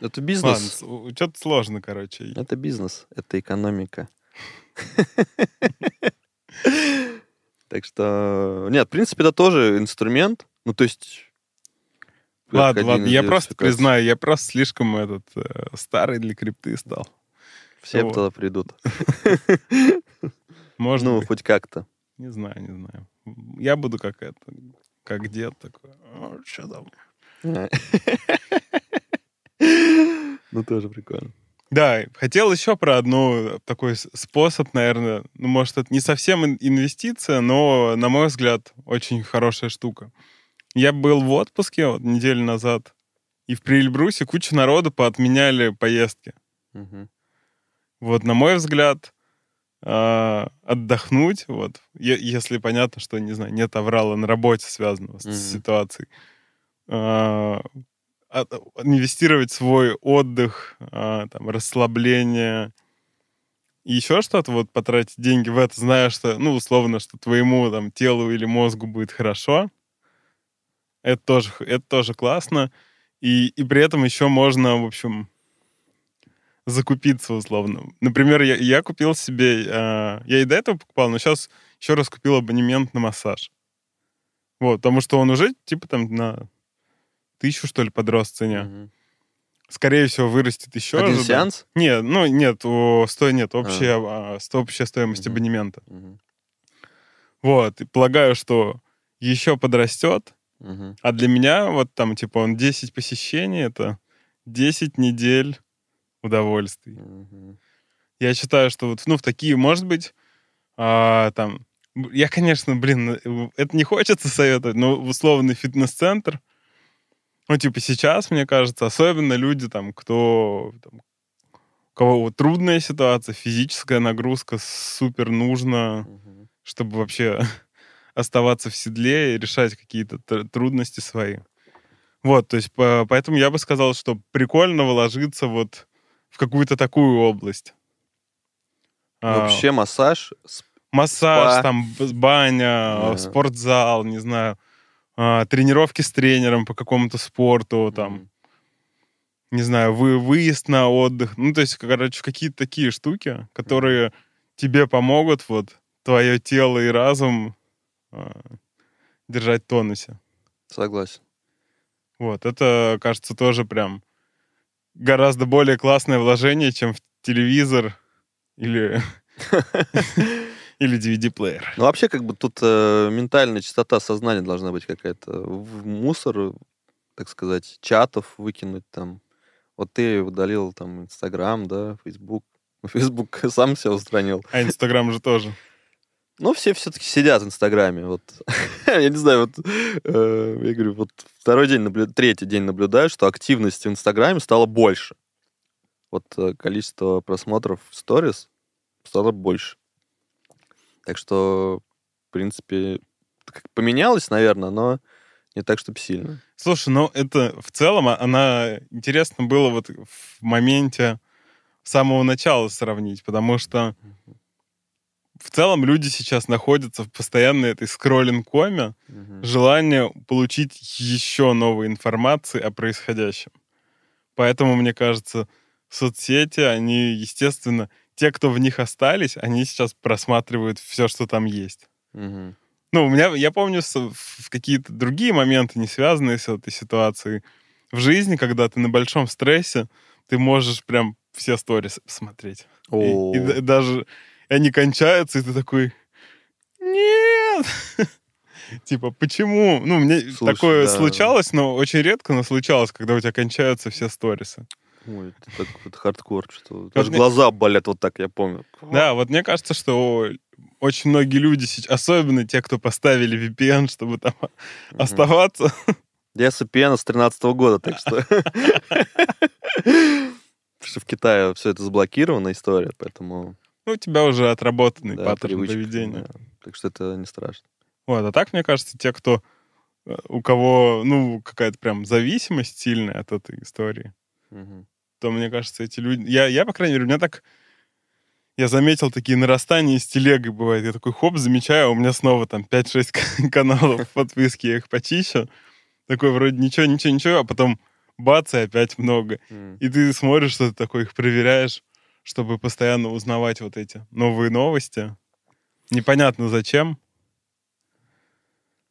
это бизнес. Ладно, что-то сложно, короче. Это бизнес, это экономика. Так что, нет, в принципе, это тоже инструмент. Ну, то есть... Ладно, ладно, я просто признаю, я просто слишком этот э, старый для крипты стал. Все туда придут. Можно, Ну, хоть как-то. не знаю, не знаю. Я буду как это, как дед такой. что там? Ну, тоже прикольно. Да, хотел еще про одну такой с- способ, наверное, ну, может, это не совсем ин- инвестиция, но, на мой взгляд, очень хорошая штука. Я был в отпуске вот, неделю назад, и в Прильбрусе куча народу поотменяли поездки. Мгм. Вот, на мой взгляд, а, отдохнуть, вот, если понятно, что, не знаю, нет аврала на работе, связанного с Мгм. ситуацией, а, от- инвестировать свой отдых, а, там, расслабление и еще что-то, вот, потратить деньги в это, зная, что, ну, условно, что твоему, там, телу или мозгу будет хорошо, это тоже, это тоже классно. И, и при этом еще можно, в общем, закупиться условно. Например, я, я купил себе... э, я и до этого покупал, но сейчас еще раз купил абонемент на массаж. Вот, потому что он уже, типа, там, на тысячу, что ли, подрос в цене. Мгм. Скорее всего, вырастет еще. Один ожидаю. сеанс? Нет, ну, нет, о, сто, нет, общая, а, сто- общая стоимость Мгм. абонемента. Мгм. Вот, и полагаю, что еще подрастет, Мгм. а для меня вот там, типа, он 10 посещений, это 10 недель удовольствий. Мгм. Я считаю, что вот, ну, в такие, может быть, а, там, я, конечно, блин, э, это не хочется советовать, но условный фитнес-центр, ну, типа, сейчас, мне кажется, особенно люди, там, кто, там, у кого вот трудная ситуация, физическая нагрузка супер нужна, Мгм. чтобы вообще оставаться в седле и решать какие-то тр- трудности свои. Вот, то есть по- поэтому я бы сказал, что прикольно вложиться вот в какую-то такую область. А, Вообще массаж. массаж, спа. там баня, Да. спортзал, не знаю, а, тренировки с тренером по какому-то спорту, там, не знаю, вы, выезд на отдых. Ну, то есть, короче, какие-то такие штуки, которые тебе помогут вот твое тело и разум а, держать в тонусе. Согласен. Вот, это, кажется, тоже прям гораздо более классное вложение, чем в телевизор или, или DVD-плеер. Ну, вообще, как бы тут э, ментальная чистота сознания должна быть какая-то. В мусор, так сказать, чатов выкинуть там, Вот ты удалил там Инстаграм, да, Фейсбук. Фейсбук сам себя устранил. А Инстаграм же тоже. Ну, все все-таки сидят в Инстаграме. Вот. я не знаю, вот э, я говорю, вот второй день, наблю... третий день наблюдаю, что активность в Инстаграме стало больше. Вот э, количество просмотров в сторис стало больше. Так что, в принципе, поменялось, наверное, но не так, чтобы сильно. Слушай, ну это в целом, а, она интересно было вот в моменте самого начала сравнить, потому что в целом люди сейчас находятся в постоянной этой скроллинг-коме, угу. желание получить еще новой информации о происходящем. Поэтому, мне кажется, соцсети, они, естественно, те, кто в них остались, они сейчас просматривают все, что там есть. Угу. Ну, у меня, я помню, в какие-то другие моменты, не связанные с этой ситуацией, в жизни, когда ты на большом стрессе, ты можешь прям все сторис посмотреть. И, и даже и они кончаются, и ты такой, нет! Типа, почему? Ну, мне Слушай, такое да. случалось, но очень редко, но случалось, когда у тебя кончаются все сторисы. Ой, это так вот хардкор, что даже мне... глаза болят вот так, я помню. Да, вот мне кажется, что очень многие люди, особенно те, кто поставили VPN, чтобы там mm оставаться. Я с VPN с 13 года, так что... Потому что в Китае все это заблокирована история, поэтому... Ну, у тебя уже отработанный да, паттерн поведения. Да. Так что это не страшно. Вот, а так, мне кажется, те, кто э, у кого, ну, какая-то прям зависимость сильная от этой истории, угу. то, мне кажется, эти люди... Я, я, по крайней мере, у меня так... Я заметил такие нарастания с телегой бывает. Я такой, хоп, замечаю, а у меня снова там 5-6 каналов в подписке, я их почищу. Такой вроде ничего, ничего, ничего, а потом бац, и опять много. Mm. И ты смотришь, что ты такой их проверяешь чтобы постоянно узнавать вот эти новые новости. Непонятно зачем.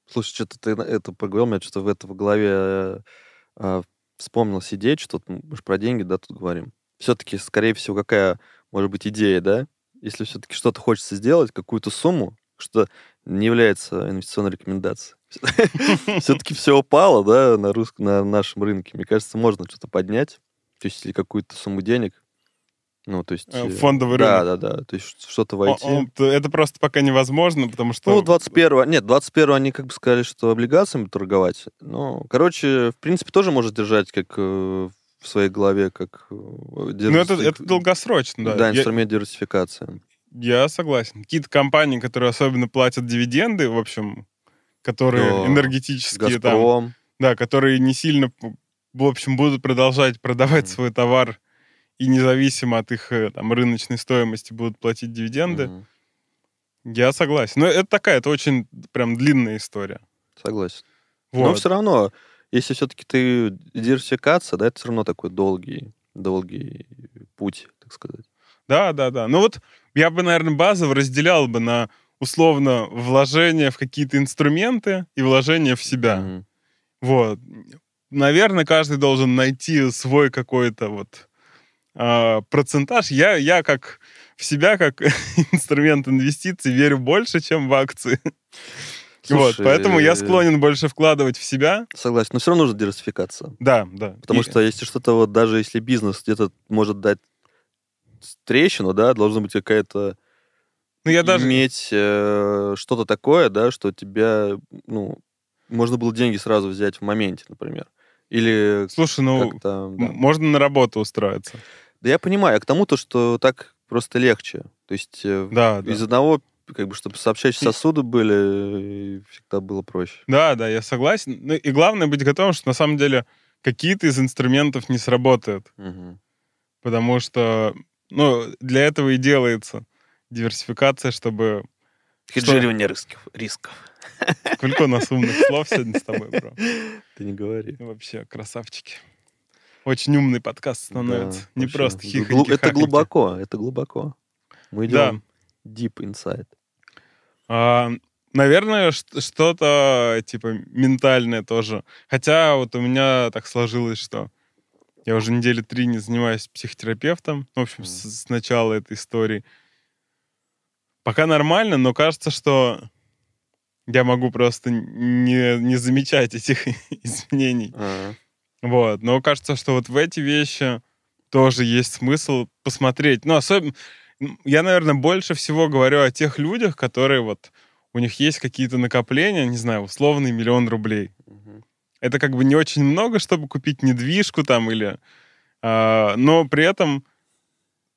Слушай, что-то ты это поговорил, у меня что-то в это в голове э, э, вспомнилась идея, что мы же про деньги, да, тут говорим. Все-таки, скорее всего, какая может быть идея, да? Если все-таки что-то хочется сделать, какую-то сумму, что не является инвестиционной рекомендацией. Все-таки все упало, да, на, русском, на нашем рынке. Мне кажется, можно что-то поднять. То есть, какую-то сумму денег, ну, то есть... Э, фондовый рынок. Да, да, да. То есть что-то войти. Это просто пока невозможно, потому что... Ну, 21-го... Нет, 21-го они как бы сказали, что облигациями торговать. Ну, короче, в принципе, тоже может держать как э, в своей голове, как... Э. Ну, это, это долгосрочно, да. Да, инструмент Я... диверсификации. Я согласен. Какие-то компании, которые особенно платят дивиденды, в общем, которые да. энергетические Газпром. там... Да, которые не сильно, в общем, будут продолжать продавать mm. свой товар и независимо от их э, там, рыночной стоимости будут платить дивиденды. Mm-hmm. Я согласен. Но это такая, это очень прям длинная история. Согласен. Вот. Но все равно, если все-таки ты диверсификация, да, это все равно такой долгий, долгий путь, так сказать. Да, да, да. Ну вот я бы, наверное, базово разделял бы на условно вложение в какие-то инструменты и вложение в себя. Mm-hmm. Вот. Наверное, каждый должен найти свой какой-то вот э, процентаж. Я, я как в себя, как инструмент инвестиций, верю больше, чем в акции. Слушай, вот, поэтому я склонен больше вкладывать в себя. Согласен, но все равно нужно диверсификация. Да, да. Потому и... что если что-то вот, даже если бизнес где-то может дать трещину, да, должна быть какая-то ну, я даже... иметь э, что-то такое, да, что тебя, ну, можно было деньги сразу взять в моменте, например. Или Слушай, ну, да. можно на работу устроиться. Да я понимаю, а к тому то, что так просто легче. То есть э, да, из да. одного, как бы, чтобы сообщающие сосуды были, всегда было проще. Да, да, я согласен. Ну и главное быть готовым, что на самом деле какие-то из инструментов не сработают. Угу. Потому что, ну, для этого и делается диверсификация, чтобы... Хеджирование что... рисков. рисков. Сколько у нас умных слов сегодня с тобой, бро. Ты не говори. Вообще, красавчики. Очень умный подкаст становится. Да, не вообще. просто хихоньки Это глубоко, это глубоко. Мы идем да. deep inside. А, наверное, что-то типа ментальное тоже. Хотя вот у меня так сложилось, что я уже недели три не занимаюсь психотерапевтом. В общем, mm. с, с начала этой истории. Пока нормально, но кажется, что я могу просто не, не замечать этих изменений. Uh-huh. Вот. Но кажется, что вот в эти вещи тоже есть смысл посмотреть. Ну, особенно... Я, наверное, больше всего говорю о тех людях, которые вот... У них есть какие-то накопления, не знаю, условный миллион рублей. Мгм. Это как бы не очень много, чтобы купить недвижку там или... а, но при этом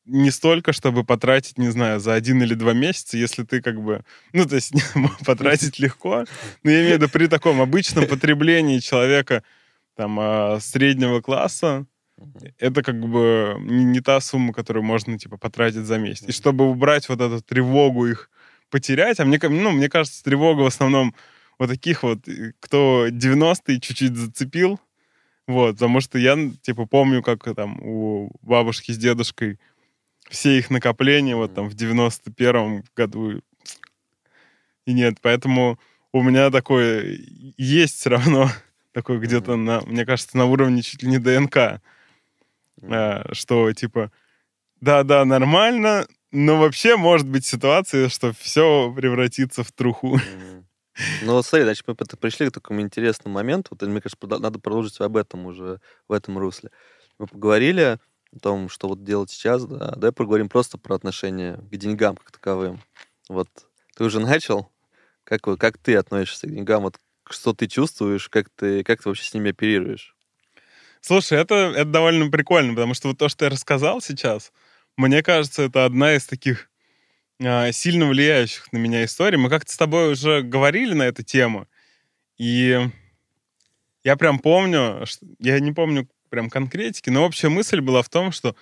не столько, чтобы потратить, не знаю, за один или два месяца, если ты как бы... Ну, то есть потратить легко, но я имею в виду при таком обычном потреблении человека там а, среднего класса, это как бы не, не та сумма, которую можно, типа, потратить за месяц. И чтобы убрать вот эту тревогу их потерять, а мне, ну, мне кажется, тревога в основном вот таких вот, кто 90-е чуть-чуть зацепил, вот, потому что я, типа, помню, как там у бабушки с дедушкой все их накопления вот там в 91-м году. И нет, поэтому у меня такое есть все равно такое где-то, на, мне кажется, на уровне чуть ли не ДНК, а, что типа, да-да, нормально, но вообще может быть ситуация, что все превратится в труху. Мгм. Ну, вот смотри, значит, мы пришли к такому интересному моменту. Вот, мне кажется, надо продолжить об этом уже, в этом русле. Мы поговорили о том, что вот делать сейчас, да. Давай поговорим просто про отношение к деньгам как таковым. Вот ты уже начал? Как, вот- как ты относишься к деньгам? Вот что ты чувствуешь, как ты, как ты вообще с ними оперируешь? Слушай, это, это довольно прикольно, потому что вот то, что я рассказал сейчас, мне кажется, это одна из таких а, сильно влияющих на меня историй. Мы как-то с тобой уже говорили на эту тему, и я прям помню, что- я не помню прям конкретики, но общая мысль была в том, что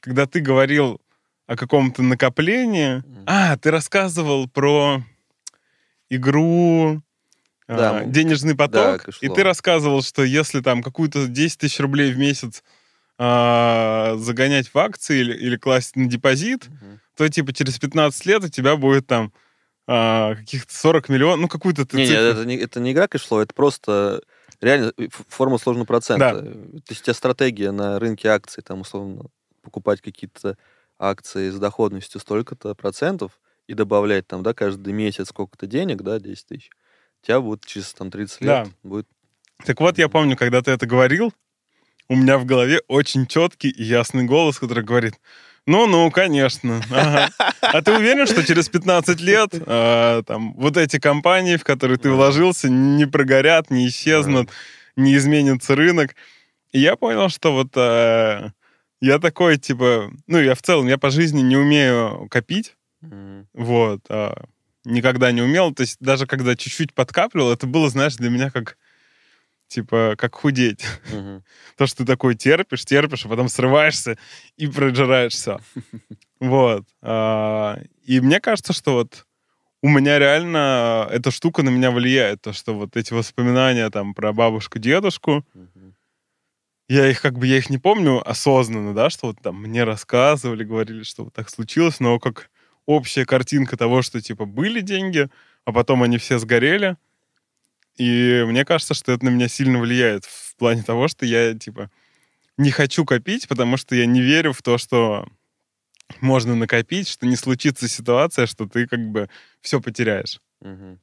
когда ты говорил о каком-то накоплении, Мгм. а, ты рассказывал про игру, Да, м, денежный поток, и Cashflow. ты рассказывал, что если там какую-то 10 тысяч рублей в месяц а, загонять в акции или, или класть на депозит, Мгм. то типа через 15 лет у тебя будет там а, каких-то 40 миллионов, ну какую-то ты Не, не, цифру. это не, это не игра Cashflow, это просто реально э, форма сложного процента. То есть у тебя стратегия на рынке акций, там, условно, покупать какие-то акции с доходностью столько-то процентов и добавлять там, да, каждый месяц сколько-то денег, да, 10 тысяч, тебя будет через там 30 лет Да. будет... Так вот, я помню, когда ты это говорил, у меня в голове очень четкий и ясный голос, который говорит, ну-ну, конечно. ага. А ты уверен, что через 15 лет а, там, вот эти компании, в которые ты вложился, не прогорят, не исчезнут, не изменится рынок? И я понял, что вот а, я такой, типа, ну, я в целом, я по жизни не умею копить, вот, а, никогда не умел. То есть даже когда чуть-чуть подкапливал, это было, знаешь, для меня как, типа, как худеть. Мгм. То, что ты такой терпишь, терпишь, а потом срываешься и прожираешь все. Вот. А, И мне кажется, что вот у меня реально эта штука на меня влияет. То, что вот эти воспоминания там про бабушку, дедушку, я их как бы, я их не помню осознанно, да, что вот там мне рассказывали, говорили, что вот так случилось, но как общая картинка того, что типа были деньги, а потом они все сгорели. И мне кажется, что это на меня сильно влияет в плане того, что я типа не хочу копить, потому что я не верю в то, что можно накопить, что не случится ситуация, что ты как бы все потеряешь. Мгм.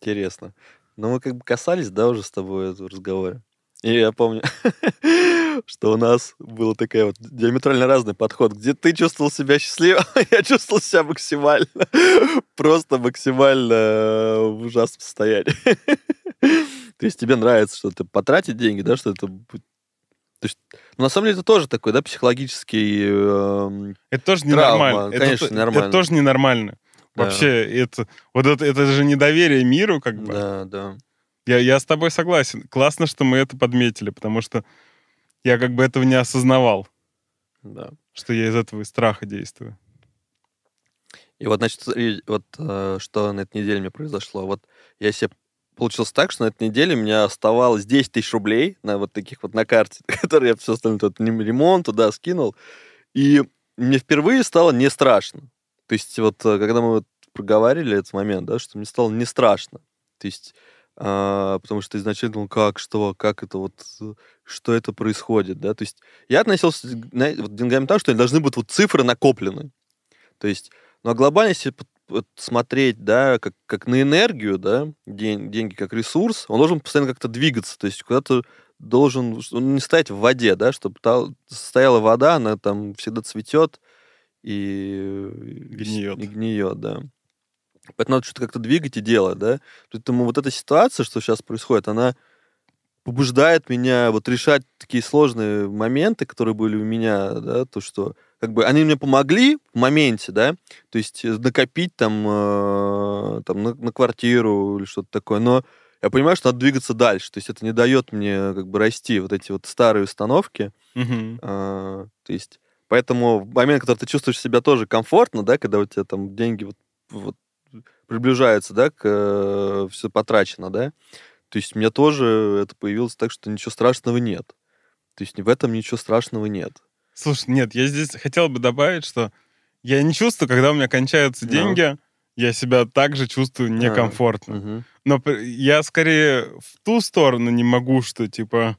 Интересно. Ну, мы как бы касались, да, уже с тобой этого разговора. И я помню, что у нас был такой вот диаметрально разный подход, где ты чувствовал себя счастливым, а я чувствовал себя максимально, просто максимально э, в ужасном состоянии. То есть тебе нравится что-то потратить деньги, да, что это. То есть, ну, на самом деле, это тоже такой, да, психологический... эм, Это тоже Травма, ненормально. Это конечно, то- нормально. Это тоже ненормально. да, Вообще, это, вот это, это же недоверие миру, как бы. Да, да. Я, я с тобой согласен. Классно, что мы это подметили, потому что я как бы этого не осознавал, Да. что я из этого из страха действую. И вот, значит, вот э, что на этой неделе мне произошло. Вот я себе получилось так, что на этой неделе у меня оставалось 10 тысяч рублей на вот таких вот на карте, которые я все остальное тут ремонт туда скинул. И мне впервые стало не страшно. То есть вот э, когда мы вот проговорили этот момент, да, что мне стало не страшно. То есть а, потому что изначально думал, как, что, как это вот, э, что это происходит, да, то есть я относился на- вот, к деньгам так, что они должны быть вот цифры накоплены, то есть, ну, а глобально, если смотреть, да, как, как на энергию, да, день- деньги как ресурс, он должен постоянно как-то двигаться, то есть куда-то должен он не стоять в воде, да, чтобы та, стояла вода, она там всегда цветет и Гниет. И гниет, да. Поэтому надо что-то как-то двигать и делать, да. Поэтому вот эта ситуация, что сейчас происходит, она побуждает меня вот решать такие сложные моменты, которые были у меня, да, то, что как бы они мне помогли в моменте, да, то есть э, накопить там, э, там на, на квартиру или что-то такое, но я понимаю, что надо двигаться дальше, то есть это не дает мне как бы расти, вот эти вот старые установки, Мгм. а, то есть поэтому в момент, когда ты чувствуешь себя тоже комфортно, да, когда у тебя там деньги вот, вот приближаются, да, к все потрачено, да, то есть у меня тоже это появилось так, что ничего страшного нет. То есть в этом ничего страшного нет. Слушай, нет, я здесь хотел бы добавить, что я не чувствую, когда у меня кончаются Ну. деньги, я себя также чувствую некомфортно. Мгм. Но пр- я скорее в ту сторону не могу, что типа,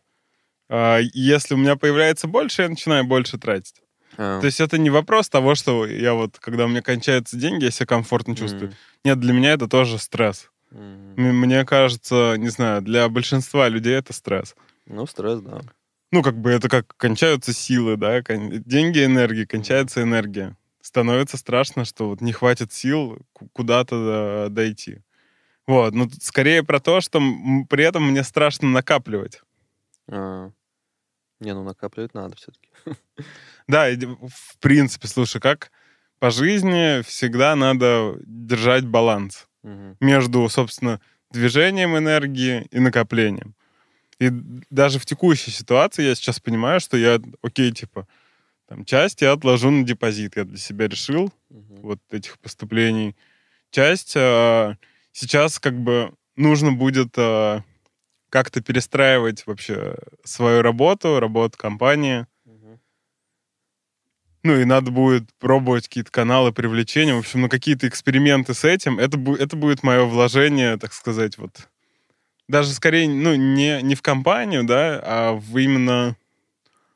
а, если у меня появляется больше, я начинаю больше тратить. А, То есть это не вопрос того, что я вот, когда у меня кончаются деньги, я себя комфортно чувствую. м, Нет, для меня это тоже стресс. М- Мне кажется, не знаю, для большинства людей это стресс. Ну, стресс, да. Ну, как бы это как кончаются силы, да, кон- деньги, энергия, кончается энергия. Становится страшно, что вот не хватит сил ку- куда-то э, дойти. Вот, ну, тут скорее про то, что при этом мне страшно накапливать. А. Не, ну накапливать надо все-таки. Да, в принципе, слушай, как по жизни всегда надо держать баланс между, собственно, движением энергии и накоплением. И даже в текущей ситуации я сейчас понимаю, что я, окей, типа, там, часть я отложу на депозит, я для себя решил, вот этих поступлений. Часть а, сейчас как бы нужно будет а, как-то перестраивать вообще свою работу, работу компании. Ну и надо будет пробовать какие-то каналы привлечения. В общем, ну какие-то эксперименты с этим. Это, бу- это будет мое вложение, так сказать, вот. Даже скорее, ну, не, не в компанию, да, а в именно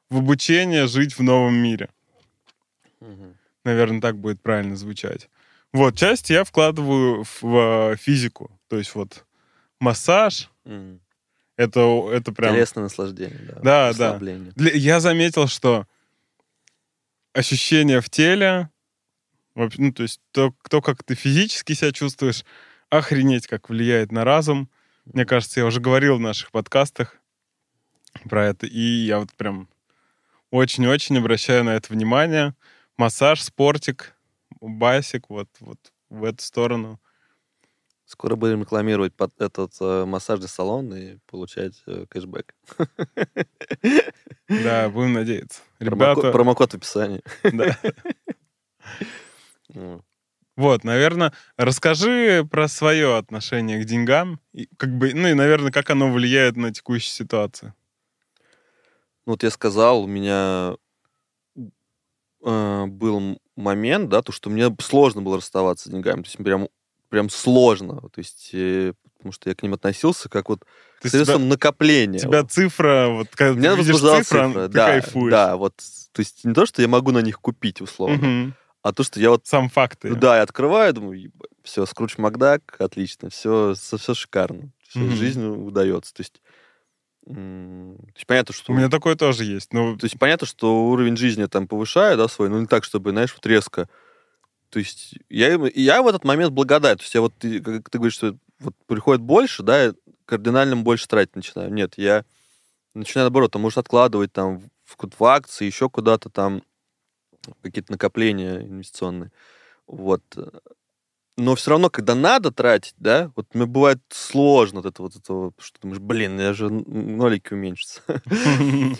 в обучение жить в новом мире. Наверное, так будет правильно звучать. Вот, часть я вкладываю в, в физику. То есть вот массаж, это, это прям... Телесное наслаждение, да. Да, да. Для- я заметил, что ощущения в теле, ну, то есть то, то, как ты физически себя чувствуешь, охренеть, как влияет на разум. Мне кажется, я уже говорил в наших подкастах про это, и я вот прям очень-очень обращаю на это внимание. Массаж, спортик, басик, вот, вот в эту сторону. Скоро будем рекламировать под этот э, массажный салон и получать э, кэшбэк. Да, будем надеяться. Ребята, Промокод в описании. да. Вот, наверное, расскажи про свое отношение к деньгам, и как бы, ну и, наверное, как оно влияет на текущую ситуацию. Ну, вот я сказал, у меня э, был момент, да, то, что мне сложно было расставаться с деньгами. То есть прям, прям сложно. То есть, э, потому что я к ним относился как вот к средствам накопления. тебя цифра, вот когда Меня ты видишь цифру, цифра, ты да, кайфуешь. да, вот, то есть не то, что я могу на них купить условно, Мгм. а то, что я вот, Сам факт. ну да, я открываю, думаю, все, Скрудж Макдак, отлично, все, все шикарно, все, Мгм. жизнь удается, то есть, то есть понятно, что... У меня такое тоже есть. Ну, То есть понятно, что уровень жизни там повышаю, да, свой, но не так, чтобы, знаешь, вот резко. То есть я, я в этот момент благодарен. То есть я вот, ты- как ты говоришь, что вот приходит больше, да, я кардинально больше тратить начинаю. Нет, я начинаю, наоборот, там, может, откладывать там в, в акции, еще куда-то там, какие-то накопления инвестиционные. Вот. Но все равно, когда надо тратить, да, вот мне бывает сложно вот это вот, это вот, что думаешь, блин, я же нолики уменьшатся.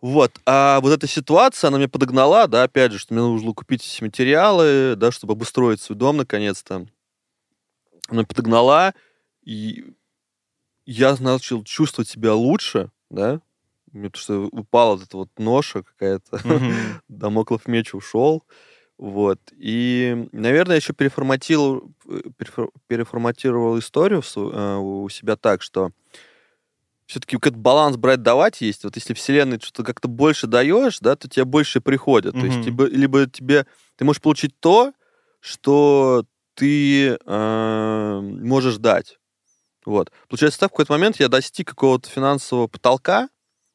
Вот. А вот эта ситуация, она меня подогнала, да, опять же, что мне нужно было купить эти материалы, да, чтобы обустроить свой дом наконец-то. Она меня подогнала, и я начал чувствовать себя лучше, да, мне потому что упала вот эта вот ноша какая-то, Мгм. Дамоклов меч ушел. Вот. И, наверное, еще переформатировал, э, перефор- переформатировал историю э, у себя так, что все-таки какой-то баланс брать-давать есть. Вот если вселенной что-то как-то больше даешь, да, то тебе больше приходит. То есть либо, либо тебе ты можешь получить то, что ты э, можешь дать. Вот. Получается, так, в какой-то момент я достиг какого-то финансового потолка,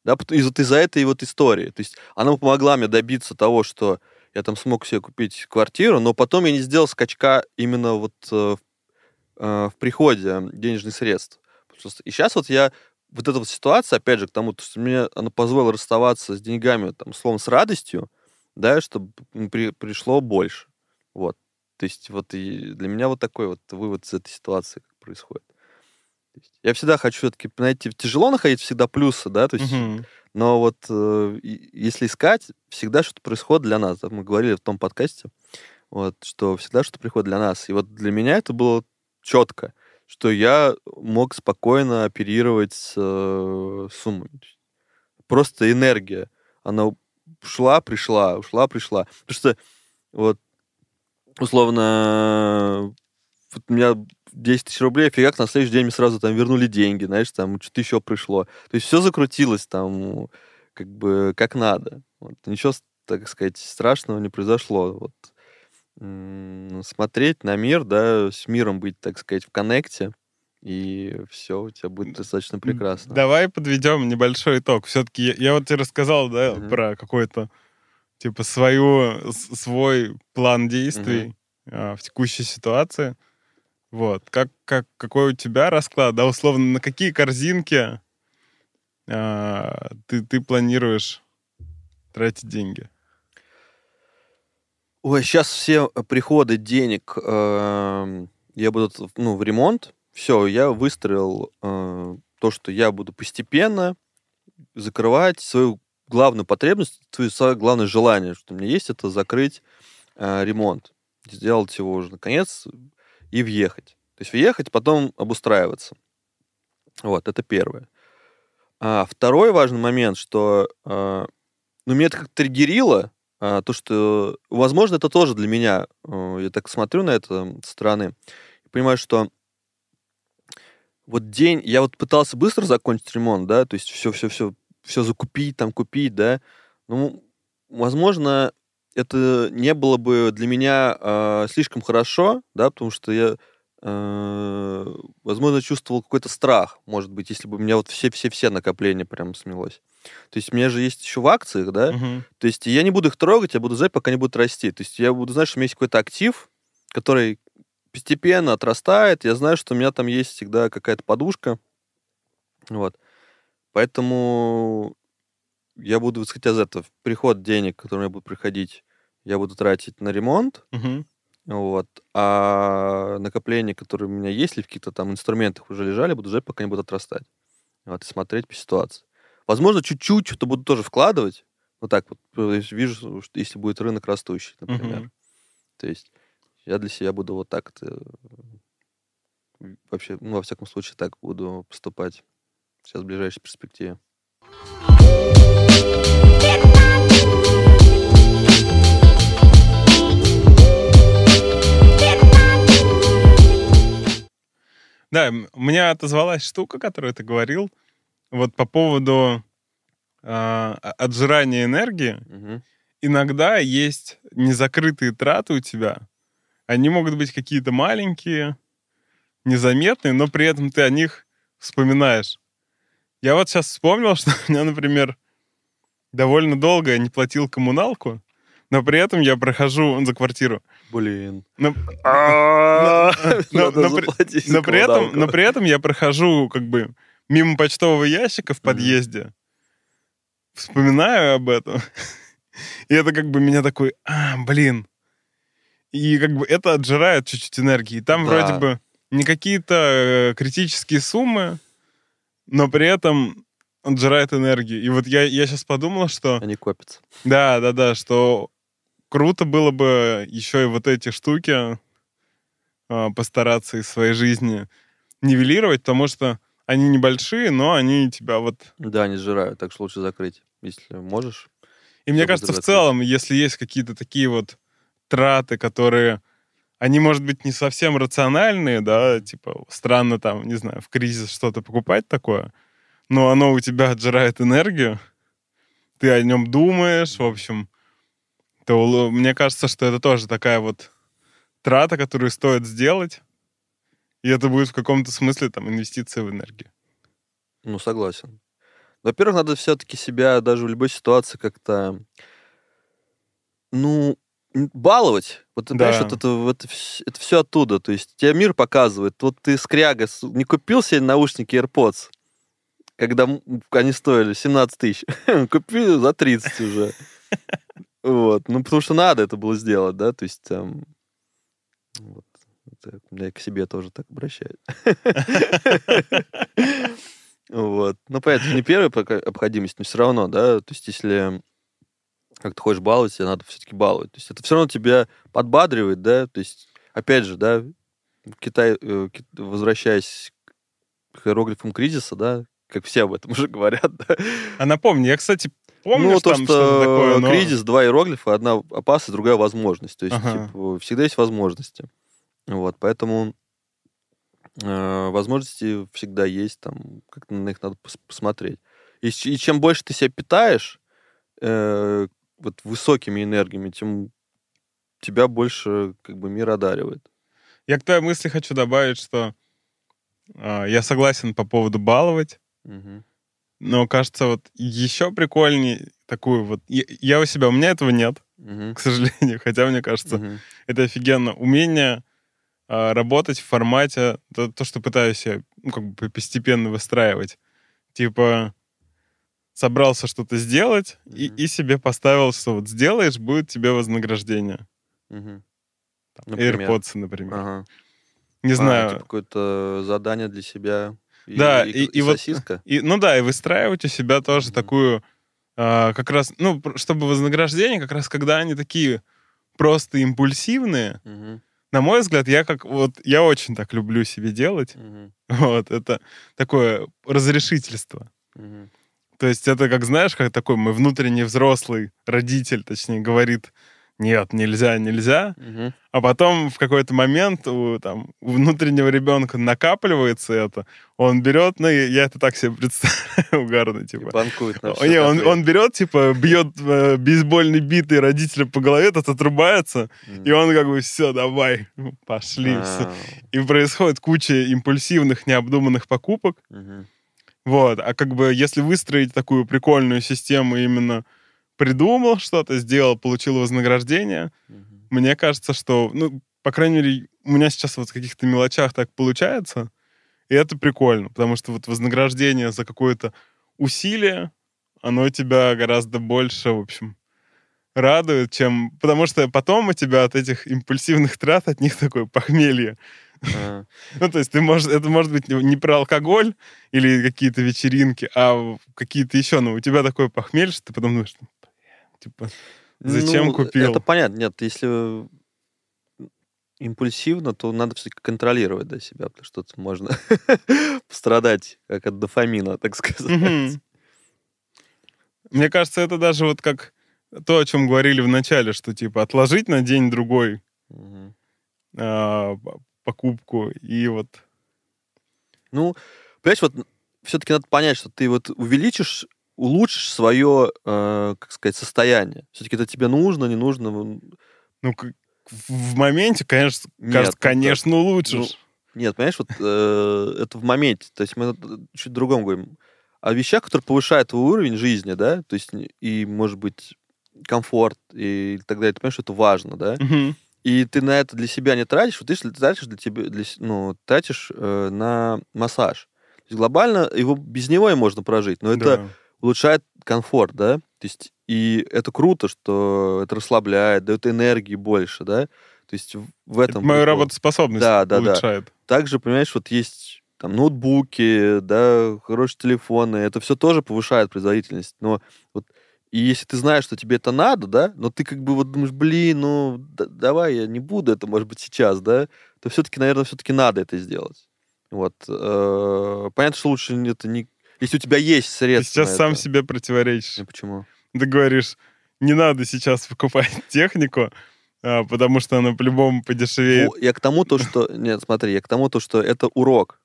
да, из- вот из-за этой вот истории. То есть она помогла мне добиться того, что я там смог себе купить квартиру, но потом я не сделал скачка именно вот э, в, э, приходе денежных средств. И сейчас вот я вот эта вот ситуация, опять же, к тому, то, что мне она позволила расставаться с деньгами, там, словом, с радостью, да, чтобы при- пришло больше. Вот. То есть вот и для меня вот такой вот вывод из этой ситуации происходит. Есть я всегда хочу все-таки найти... Тяжело находить всегда плюсы, да, то есть Мгм. но вот э, если искать, всегда что-то происходит для нас. Да, Мы говорили в том подкасте, вот, что всегда что-то приходит для нас. И вот для меня это было четко, что я мог спокойно оперировать с э, есть Просто энергия. Она шла, пришла, ушла, пришла. Потому что вот условно вот у меня 10 тысяч рублей, фигак, на следующий день мне сразу там вернули деньги, знаешь, там что-то еще пришло. То есть все закрутилось там как бы как надо. Вот. Ничего, так сказать, страшного не произошло. Вот. Смотреть на мир, да, с миром быть, так сказать, в коннекте, и все у тебя будет достаточно прекрасно. Давай подведем небольшой итог. Все-таки я, я вот тебе рассказал, да, Мгм. про какой-то типа свою, свой план действий а, в текущей ситуации. Вот. Как, как, какой у тебя расклад? Да, условно, на какие корзинки а, ты, ты планируешь тратить деньги? Ой, сейчас все приходы денег эм, я буду ну, в ремонт. Все, я выстроил э, то, что я буду постепенно закрывать свою главную потребность, свое главное желание, что у меня есть, это закрыть э, ремонт, сделать его уже наконец и въехать. То есть въехать, потом обустраиваться. Вот, это первое. А второй важный момент, что э, ну, меня это как-то триггерило, то, что, возможно, это тоже для меня, э, я так смотрю на это со стороны, понимаю, что вот день, я вот пытался быстро закончить ремонт, да, то есть все-все-все, все закупить, там купить, да, ну, возможно, это не было бы для меня э, слишком хорошо, да, потому что я, возможно, чувствовал какой-то страх, может быть, если бы у меня вот все-все-все накопления прям смелось. То есть у меня же есть еще в акциях, да, Мгм. то есть я не буду их трогать, я буду ждать, пока они будут расти. То есть я буду знать, что у меня есть какой-то актив, который постепенно отрастает. Я знаю, что у меня там есть всегда какая-то подушка. Вот. Поэтому я буду исходить из этого. Приход денег, который у меня будет приходить, я буду тратить на ремонт. Мгм. Вот. А накопления, которые у меня есть, или в каких-то там инструментах уже лежали, буду ждать, пока они будут отрастать. Вот, и смотреть по ситуации. Возможно, чуть-чуть что-то буду тоже вкладывать. Вот так вот. Есть Вижу, что если будет рынок растущий, например. Мгм. То есть я для себя буду вот так э, вообще, ну, во всяком случае, так буду поступать сейчас в ближайшей перспективе. Да, у меня отозвалась штука, которую ты говорил, вот по поводу а, о- отжирания энергии. Мгм. Иногда есть незакрытые траты у тебя. Они могут быть какие-то маленькие, незаметные, но при этом ты о них вспоминаешь. Я вот сейчас вспомнил, что у меня, например, довольно долго я не платил коммуналку, но при этом я прохожу за квартиру. Блин. Но, при- этом, я прохожу как бы мимо почтового ящика в подъезде, вспоминаю об этом, и это как бы меня такой, а, блин. И как бы это отжирает чуть-чуть энергии. Там вроде бы не какие-то э, критические суммы, но при этом отжирает энергию. И вот я, я сейчас подумал, что Они копятся. да, да, да, что круто было бы еще и вот эти штуки а, постараться из своей жизни нивелировать, потому что они небольшие, но они тебя вот... Да, они сжирают, так что лучше закрыть, если можешь. И мне кажется, в быстро целом, если есть какие-то такие вот траты, которые... Они, может быть, не совсем рациональные, да, типа странно там, не знаю, в кризис что-то покупать такое, но оно у тебя отжирает энергию, ты о нем думаешь, в общем, то мне кажется, что это тоже такая вот трата, которую стоит сделать. И это будет в каком-то смысле там инвестиция в энергию. Ну, согласен. Во-первых, надо все-таки себя даже в любой ситуации как-то, ну, баловать. Вот, ты понимаешь, Да. вот это, вот это все оттуда. То есть тебе мир показывает. Вот ты скряга не купил себе наушники AirPods, когда они стоили 17 тысяч. Купил за 30 уже. Вот. Ну, потому что надо это было сделать, да? То есть там... Вот. Это меня к себе тоже так обращают. Вот. Ну, понятно, не первая пока обходимость, но все равно, да, то есть если как ты хочешь баловать, тебе надо все-таки баловать. То есть это все равно тебя подбадривает, да, то есть, опять же, да, Китай, э, возвращаясь к иероглифам кризиса, да, как все об этом уже говорят, да. А напомни, я, кстати, помню, ну, то, там что что-то такое, но... кризис, два иероглифа, одна опасность, другая возможность. То есть, Ага. типа, всегда есть возможности. Вот, поэтому э, возможности всегда есть, там, как-то на них надо пос- посмотреть. И, и чем больше ты себя питаешь э, вот высокими энергиями, тем тебя больше как бы мир одаривает. Я к твоей мысли хочу добавить, что а, я согласен по поводу баловать, Мгм. Но кажется, вот еще прикольнее такую вот... Я, я у себя, у меня этого нет, Мгм. к сожалению, хотя мне кажется, Мгм. это офигенно. Умение а, работать в формате, то, то, что пытаюсь я ну, как бы постепенно выстраивать. Типа собрался что-то сделать и, Мгм. и себе поставил, что вот сделаешь, будет тебе вознаграждение. Мгм. Там, Например? AirPods, например. Ага. Не А, знаю. типа какое-то задание для себя. И, Да, и, и- и и вот- сосиска. И, ну да, и выстраивать у себя тоже Мгм. такую, а, как раз, ну, чтобы вознаграждение, как раз когда они такие просто импульсивные, Мгм. на мой взгляд, я как вот, я очень так люблю себе делать. Мгм. Вот, это такое разрешительство. Мгм. То есть это, как знаешь, как такой мой внутренний взрослый родитель, точнее, говорит, нет, нельзя, нельзя. Мгм. А потом в какой-то момент у, там, у внутреннего ребенка накапливается это, он берет, ну, и я это так себе представляю, угарно, И типа. банкует на Не, он, он берет, типа, бьет э, бейсбольной битой родителя по голове, тот отрубается, Мгм. и он как бы, все, давай, пошли. всё». А, И происходит куча импульсивных, необдуманных покупок. Вот, а как бы если выстроить такую прикольную систему именно придумал что-то, сделал, получил вознаграждение, Мгм. мне кажется, что, ну, по крайней мере, у меня сейчас вот в каких-то мелочах так получается, и это прикольно, потому что вот вознаграждение за какое-то усилие, оно тебя гораздо больше, в общем, радует, чем... Потому что потом у тебя от этих импульсивных трат, от них такое похмелье. А, Ну, то есть ты можешь, это может быть не про алкоголь или какие-то вечеринки, а какие-то еще, но у тебя такое похмелье, что ты потом думаешь, типа, Зачем ну, купил? Это понятно. Нет, если импульсивно, то надо все-таки контролировать да, себя, потому что тут можно пострадать как от дофамина, так сказать. Мне кажется, это даже вот как то, о чем говорили в начале, что типа отложить на день-другой а, п- покупку и вот... Ну, понимаешь, вот все-таки надо понять, что ты вот увеличишь, улучшишь свое, э, как сказать, состояние. Все-таки это тебе нужно, не нужно. Ну, в моменте, конечно, Нет, кажется, ну, конечно, улучшишь. Нет, понимаешь, вот э, это в моменте. То есть мы тут чуть другом говорим. О вещах, которые повышают твой уровень жизни, да, то есть и, может быть, комфорт и так далее. Ты понимаешь, что это важно, да? Мгм. И ты на это для себя не тратишь, вот ты тратишь для тебя, для, ну, тратишь э, на массаж. То есть глобально его без него и можно прожить, но это Да. Улучшает комфорт, да, то есть и это круто, что это расслабляет, дает энергии больше, да, то есть в- в Это этом мою работоспособность Да, да, да. улучшает. Также, понимаешь, вот есть там ноутбуки, да, хорошие телефоны, это все тоже повышает производительность, но вот и если ты знаешь, что тебе это надо, да, но ты как бы вот думаешь, блин, ну да- давай я не буду это, может быть, сейчас, да, то все-таки, наверное, все-таки надо это сделать. Вот. э, Понятно, что лучше это не... Если у тебя есть Ты средства сейчас на сам это. себе противоречишь. Ну, Почему? Ты говоришь, не надо сейчас покупать технику, а, потому что она по-любому подешевеет. Во, Я к тому то, что... Нет, смотри, я к тому то, что это урок.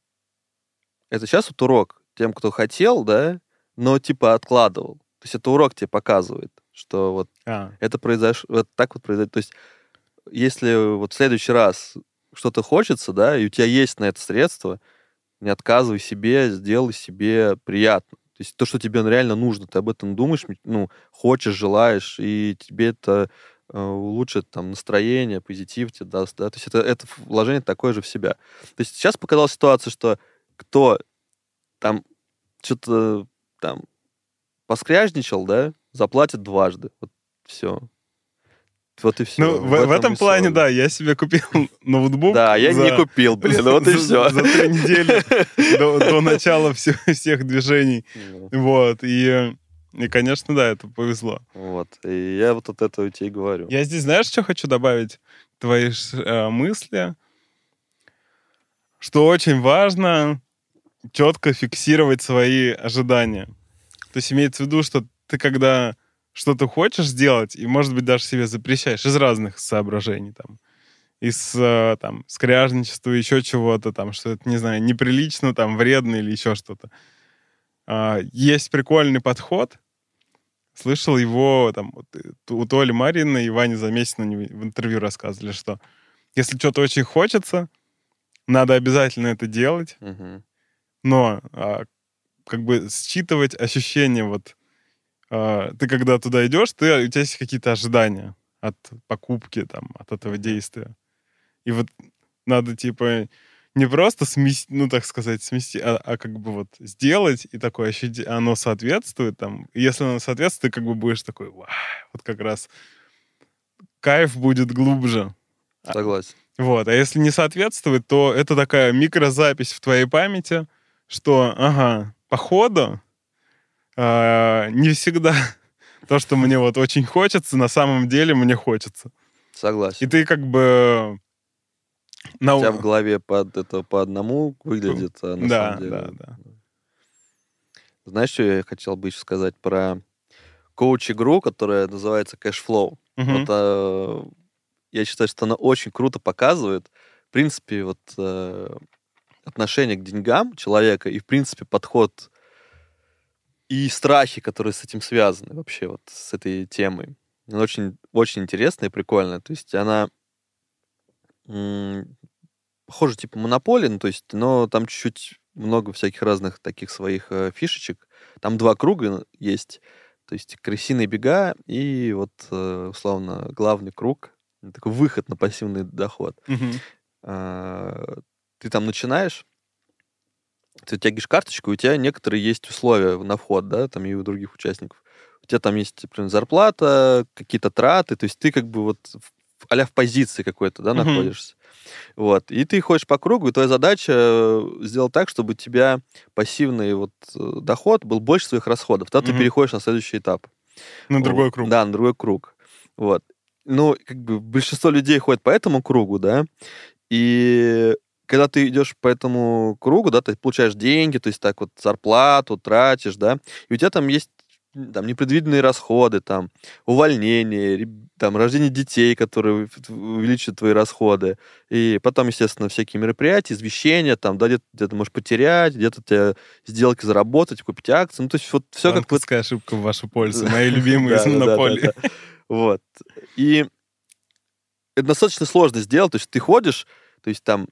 Это сейчас вот урок тем, кто хотел, да, но типа откладывал. То есть это урок тебе показывает, что вот А, это произошло, вот так вот произойдет. То есть если вот в следующий раз что-то хочется, да, и у тебя есть на это средства, не отказывай себе, сделай себе приятно. То есть то, что тебе реально нужно, ты об этом думаешь, ну, хочешь, желаешь, и тебе это э, улучшит там настроение, позитив тебе даст, да, то есть это, это вложение такое же в себя. То есть сейчас показалась ситуация, что кто там что-то там поскряжничал, да, заплатит дважды. Вот все. Вот и все. Ну, в, в, в этом плане, да, я себе купил ноутбук. Да, я за, не купил, блин, вот и все. За три недели до, до начала всех, всех движений. Вот, и, и, конечно, да, это повезло. Вот, и я вот от этого тебе и говорю. Я здесь, знаешь, что хочу добавить? Твои э, мысли, что очень важно четко фиксировать свои ожидания. То есть имеется в виду, что ты когда что-то хочешь сделать, и, может быть, даже себе запрещаешь из разных соображений, там, из, э, там, скряжничества, еще чего-то, там, что это, не знаю, неприлично, там, вредно или еще что-то. А, есть прикольный подход, слышал его, там, э, у Толи Марина и Вани Замесина в интервью рассказывали, что если что-то очень хочется, надо обязательно это делать, угу. но а, как бы считывать ощущения вот а, ты когда туда идешь, ты, у тебя есть какие-то ожидания от покупки, там, от этого действия. И вот надо, типа, не просто смести, ну, так сказать, смести, а, а как бы вот сделать, и такое ощущение, оно соответствует там. И если оно соответствует, ты как бы будешь такой, вот как раз кайф будет глубже. А, Согласен. Вот, а если не соответствует, то это такая микрозапись в твоей памяти, что, ага, походу э, не всегда то, что мне вот очень хочется, на самом деле мне хочется. Согласен. И ты как бы... На... У тебя в голове под это по одному выглядит, а на да, самом деле... Да, да, Знаешь, что я хотел бы еще сказать про коуч-игру, которая называется Cashflow. Угу. Вот, э, я считаю, что она очень круто показывает, в принципе, вот э, отношение к деньгам человека и, в принципе, подход и страхи, которые с этим связаны вообще вот с этой темой. Она очень, очень интересная и прикольная. То есть она м- похожа типа монополии, ну, то есть, но там чуть-чуть много всяких разных таких своих э, фишечек. Там два круга есть. То есть крысиные бега и вот, э, условно, главный круг. Такой выход на пассивный доход. Угу. А, ты там начинаешь, ты тягиваешь карточку, у тебя некоторые есть условия на вход, да, там и у других участников. У тебя там есть, например, зарплата, какие-то траты, то есть ты как бы вот а в позиции какой-то, да, mm-hmm. находишься. Вот. И ты ходишь по кругу, и твоя задача э, сделать так, чтобы у тебя пассивный вот э, доход был больше своих расходов. Тогда mm-hmm. ты переходишь на следующий этап. На другой круг. Да, на другой круг. Вот. Ну, как бы большинство людей ходит по этому кругу, да, и когда ты идешь по этому кругу, да, ты получаешь деньги, то есть так вот зарплату тратишь, да, и у тебя там есть там непредвиденные расходы, там увольнение, там рождение детей, которые увеличат твои расходы, и потом, естественно, всякие мероприятия, извещения, там, да, где-то, где можешь потерять, где-то тебе сделки заработать, купить акции, ну, то есть вот все как... Банковская ошибка в вашу пользу, мои любимые из монополии. Вот. И это достаточно сложно сделать, то есть ты ходишь, то есть там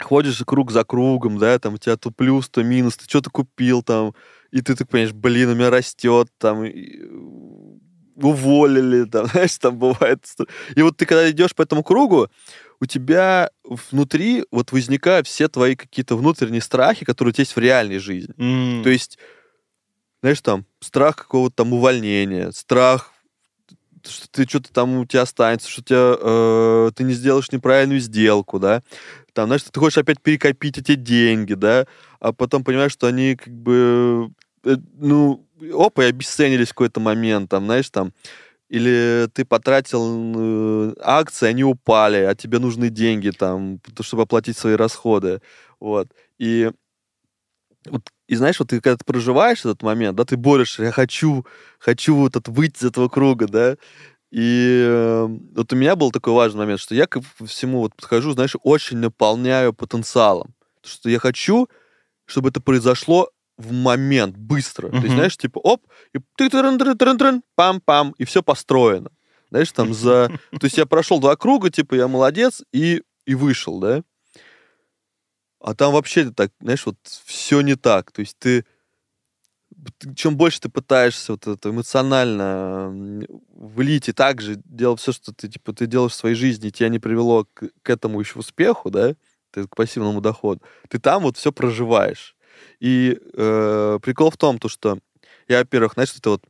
ходишь круг за кругом, да, там у тебя то плюс, то минус, ты что-то купил там, и ты так понимаешь, блин, у меня растет, там, и... уволили, там, знаешь, там бывает. И вот ты когда идешь по этому кругу, у тебя внутри вот возникают все твои какие-то внутренние страхи, которые у тебя есть в реальной жизни. Mm. То есть, знаешь, там, страх какого-то там увольнения, страх что ты что-то там у тебя останется, что тебя, э, ты не сделаешь неправильную сделку, да, там, знаешь, ты хочешь опять перекопить эти деньги, да, а потом понимаешь, что они как бы, э, ну, опа, и обесценились в какой-то момент, там, знаешь, там, или ты потратил э, акции, они упали, а тебе нужны деньги там, чтобы оплатить свои расходы, вот, и вот, и знаешь, вот ты когда ты проживаешь этот момент, да, ты борешься, я хочу, хочу вот от, выйти из этого круга, да, и э, вот у меня был такой важный момент, что я ко всему вот подхожу, знаешь, очень наполняю потенциалом. Что я хочу, чтобы это произошло в момент, быстро. Uh-huh. То есть, знаешь, типа, оп, и ты пам-пам, и все построено. Знаешь, там за... То есть я прошел два круга, типа, я молодец, и и вышел, да? А там вообще так, знаешь, вот все не так. То есть ты чем больше ты пытаешься вот это эмоционально влить и также делать все, что ты типа ты делаешь в своей жизни, тебя не привело к, к этому еще успеху, да, ты, к пассивному доходу, ты там вот все проживаешь. И э, прикол в том, то, что я, во-первых, знаешь, это вот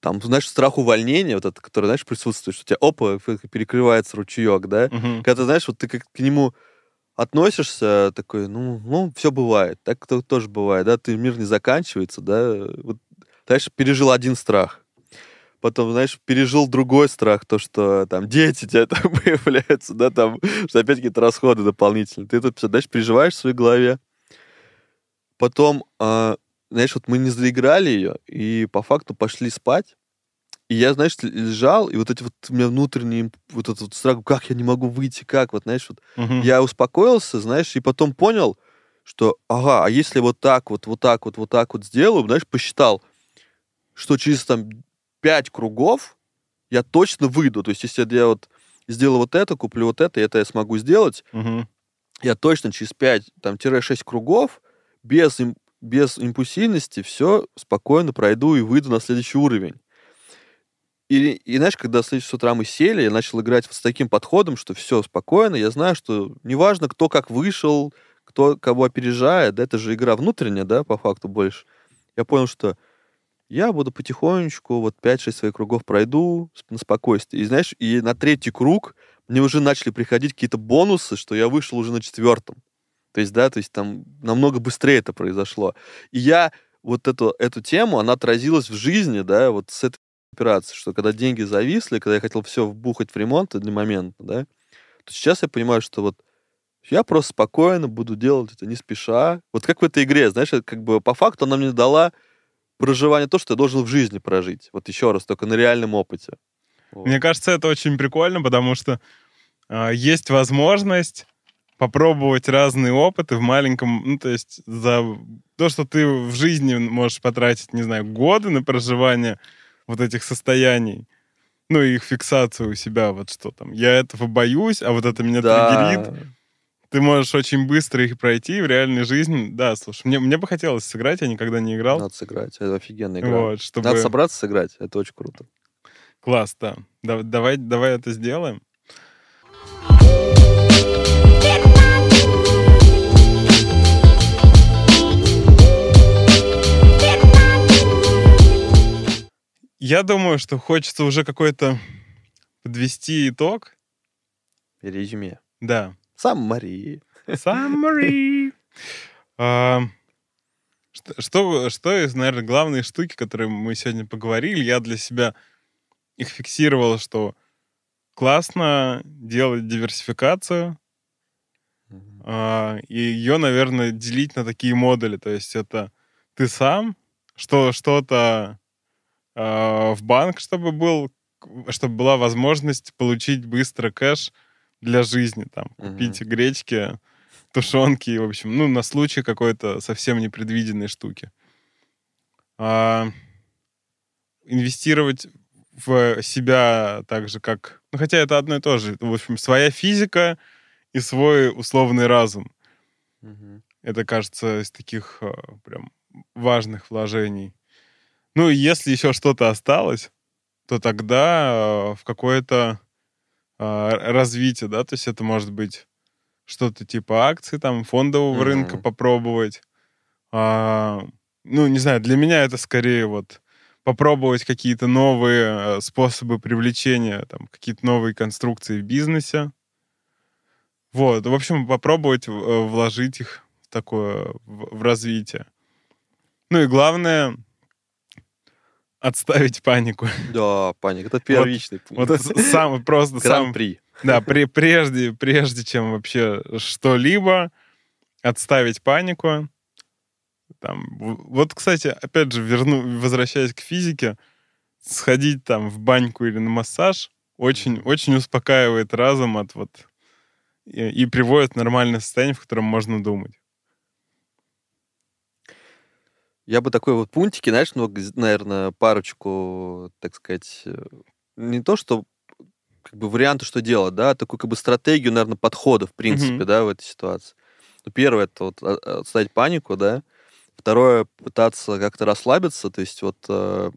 там, знаешь, страх увольнения, вот это, который, знаешь, присутствует, что у тебя, опа, перекрывается ручеек, да, Мгм. когда ты, знаешь, вот ты как к нему относишься такой, ну, ну, все бывает, так то тоже бывает, да, ты мир не заканчивается, да, вот, знаешь, пережил один страх, потом, знаешь, пережил другой страх, то, что там дети тебя там появляются, да, там, что опять какие-то расходы дополнительные, ты тут, знаешь, переживаешь в своей голове, потом, а, знаешь, вот мы не заиграли ее, и по факту пошли спать, и я, знаешь, лежал, и вот эти вот у меня внутренние, вот этот вот страх, как я не могу выйти, как, вот, знаешь, вот Мгм. я успокоился, знаешь, и потом понял, что, ага, а если вот так вот, вот так вот, вот так вот сделаю, знаешь, посчитал, что через там пять кругов я точно выйду. То есть, если я вот сделаю вот это, куплю вот это, и это я смогу сделать, Мгм. я точно через 5, там, тире 6 кругов без, без импульсивности все спокойно пройду и выйду на следующий уровень. И, и знаешь, когда следующий с утра мы сели, я начал играть вот с таким подходом, что все спокойно, я знаю, что неважно, кто как вышел, кто кого опережает, да, это же игра внутренняя, да, по факту больше. Я понял, что я буду потихонечку, вот 5-6 своих кругов пройду на спокойствии. И знаешь, и на третий круг мне уже начали приходить какие-то бонусы, что я вышел уже на четвертом. То есть, да, то есть там намного быстрее это произошло. И я вот эту, эту тему, она отразилась в жизни, да, вот с этой операции, что когда деньги зависли, когда я хотел все вбухать в ремонт для момента, да, то сейчас я понимаю, что вот я просто спокойно буду делать это не спеша. Вот как в этой игре, знаешь, это как бы по факту она мне дала проживание то, что я должен в жизни прожить. Вот еще раз, только на реальном опыте. Вот. Мне кажется, это очень прикольно, потому что а, есть возможность попробовать разные опыты в маленьком, ну, то есть за то, что ты в жизни можешь потратить, не знаю, годы на проживание вот этих состояний, ну, и их фиксацию у себя, вот что там, я этого боюсь, а вот это меня триггерит, ты можешь очень быстро их пройти в реальной жизни. Да, слушай, мне, мне бы хотелось сыграть, я никогда не играл. Надо сыграть. Это офигенная игра. Вот, чтобы... Надо собраться сыграть. Это очень круто. Класс, да. Да- Давай, давай это сделаем. Я думаю, что хочется уже какой-то подвести итог. Резюме. Да. Марии. Summary. А, Что, что, что из, наверное, главные штуки, которые мы сегодня поговорили, я для себя их фиксировал, что классно делать диверсификацию, а, и ее, наверное, делить на такие модули. То есть это ты сам, что что-то а, в банк, чтобы был, чтобы была возможность получить быстро кэш для жизни, там, купить гречки, тушенки, в общем, ну, на случай какой-то совсем непредвиденной штуки. А, инвестировать в себя так же, как... Ну, хотя это одно и то же. В общем, своя физика и свой условный разум. Мгм. Это, кажется, из таких э, прям важных вложений. Ну, если еще что-то осталось, то тогда э, в какое-то э, развитие, да, то есть это может быть что-то типа акций, там, фондового Мгм. рынка попробовать. А, ну, не знаю, для меня это скорее вот попробовать какие-то новые э, способы привлечения, там, какие-то новые конструкции в бизнесе. Вот, в общем, попробовать вложить их в такое, в, в развитие. Ну и главное, отставить панику. Да, паник. Это первичный Вот пункт. с- сам, просто сам, Гран-при. да, при, прежде, прежде чем вообще что-либо, отставить панику. Там, вот, кстати, опять же, верну, возвращаясь к физике, сходить там в баньку или на массаж очень, очень успокаивает разум от вот и, и приводит в нормальное состояние, в котором можно думать. Я бы такой вот пунктики, знаешь, ну, наверное, парочку, так сказать, э, не то, что как бы варианты, что делать, да, такую как бы стратегию, наверное, подхода, в принципе, Мгм. да, в этой ситуации. Ну, первое, это вот а, а, отставить панику, да. Второе, пытаться как-то расслабиться, то есть вот э,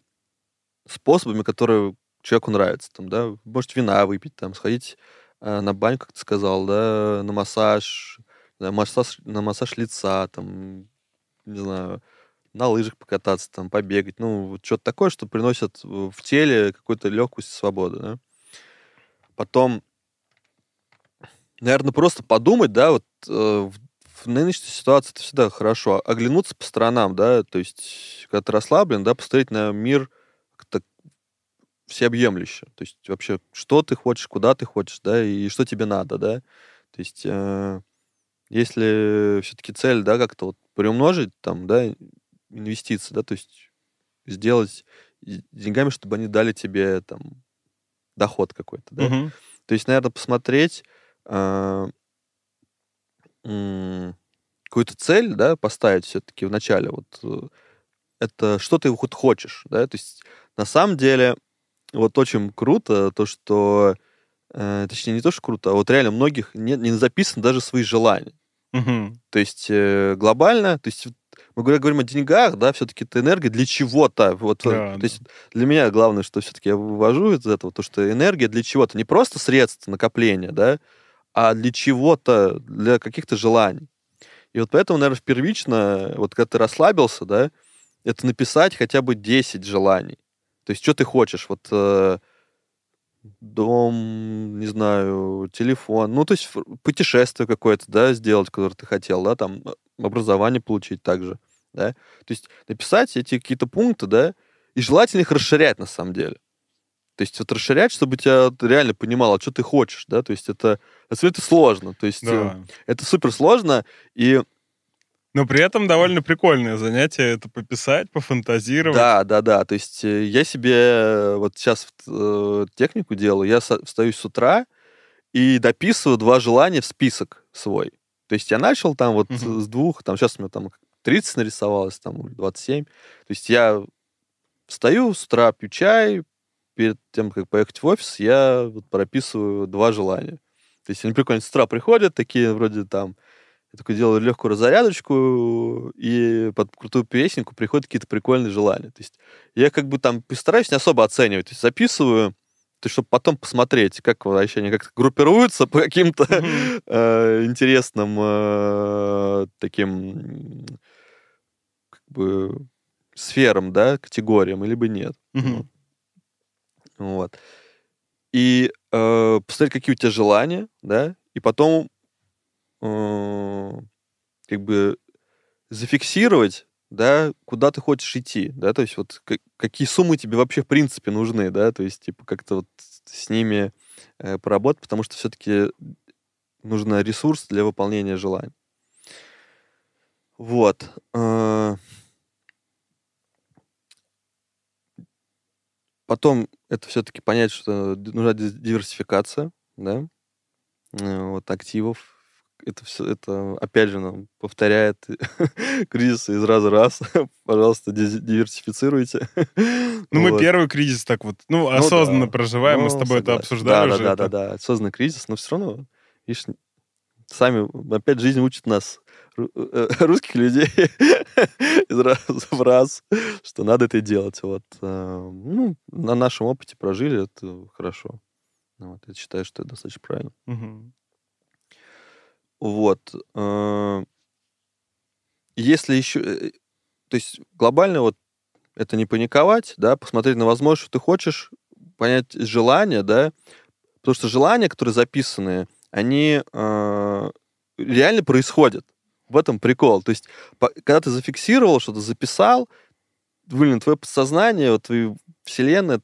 способами, которые человеку нравятся, там, да, может вина выпить, там, сходить э, на баню, как ты сказал, да, на массаж, на массаж, на массаж лица, там, не знаю, на лыжах покататься, там, побегать, ну, вот что-то такое, что приносит в в теле какую-то легкость и свободу, да. Потом, наверное, просто подумать, да, вот э, в нынешней ситуации это всегда хорошо, оглянуться по сторонам, да, то есть, когда ты расслаблен, да, посмотреть на мир как-то всеобъемлюще, то есть вообще, что ты хочешь, куда ты хочешь, да, и что тебе надо, да, то есть, э, если все-таки цель, да, как-то вот приумножить там, да, инвестиции, да, то есть сделать деньгами, чтобы они дали тебе там доход какой-то, да, Мгм. то есть, наверное, посмотреть м, какую-то цель, да, поставить все-таки в начале. Вот э, это что ты вот хочешь, да? То есть на самом деле вот очень круто то, что э, точнее не то, что круто, а вот реально многих не, не записаны даже свои желания. Мгм. То есть э, глобально, то есть мы говорим о деньгах, да, все-таки это энергия для чего-то. Вот, э, Да, то да. есть для меня главное, что все-таки я вывожу из этого, то, что энергия для чего-то, не просто средство накопления, да, а для чего-то, для каких-то желаний. И вот поэтому, наверное, первично, вот когда ты расслабился, да, это написать хотя бы 10 желаний. То есть, что ты хочешь? Вот э, дом, не знаю, телефон, ну, то есть путешествие какое-то, да, сделать, которое ты хотел, да, там э, образование получить также, да. То есть написать эти какие-то пункты, да, и желательно их расширять на самом деле. То есть вот расширять, чтобы тебя реально понимало, что ты хочешь, да, то есть это, это, сложно, то есть э, Да. это супер сложно, и Но при этом довольно прикольное занятие это пописать, пофантазировать. Да, да, да. То есть э, я себе э, вот сейчас э, технику делаю, я встаю с утра и дописываю два желания в список свой. То есть я начал там вот Мгм. с двух, там сейчас у меня там 30 нарисовалось, там или 27. То есть я встаю с утра, пью чай, перед тем, как поехать в офис, я вот прописываю два желания. То есть они прикольно с утра приходят, такие вроде там, я такой делаю легкую разрядочку, и под крутую песенку приходят какие-то прикольные желания. То есть я как бы там постараюсь не особо оценивать, то есть записываю, то есть, чтобы потом посмотреть, как вообще они как-то группируются по каким-то э, интересным э, таким бы сферам, да, категориям, либо нет. Мгм. Вот. И э, посмотреть, какие у тебя желания, да, и потом э, как бы зафиксировать, да, куда ты хочешь идти, да, то есть вот ка- какие суммы тебе вообще в принципе нужны, да, то есть типа как-то вот с ними э, поработать, потому что все-таки нужен ресурс для выполнения желаний. Вот. э, Потом это все-таки понять, что нужна ди- диверсификация, да, э, вот активов. Это все, это опять же нам повторяет кризисы из раза в раз. Пожалуйста, ди- диверсифицируйте. Ну, мы первый кризис так вот, ну, Ну осознанно да. проживаем, мы с Ну, тобой это обсуждали да, уже. Да, да, да, да, осознанный кризис, но все равно, видишь, сами, опять жизнь учит нас, русских людей, из раза в раз, что надо это делать. Вот. э, Ну, на нашем опыте прожили, это хорошо. Вот, я считаю, что это достаточно правильно. Вот. э, Если еще... э, То есть глобально вот это не паниковать, да, посмотреть на возможность, что ты хочешь, понять желания, да, потому что желания, которые записаны, они э, реально происходят. В этом прикол. То есть, по- когда ты зафиксировал что-то, записал, блин, твое подсознание, вот твоя вселенная,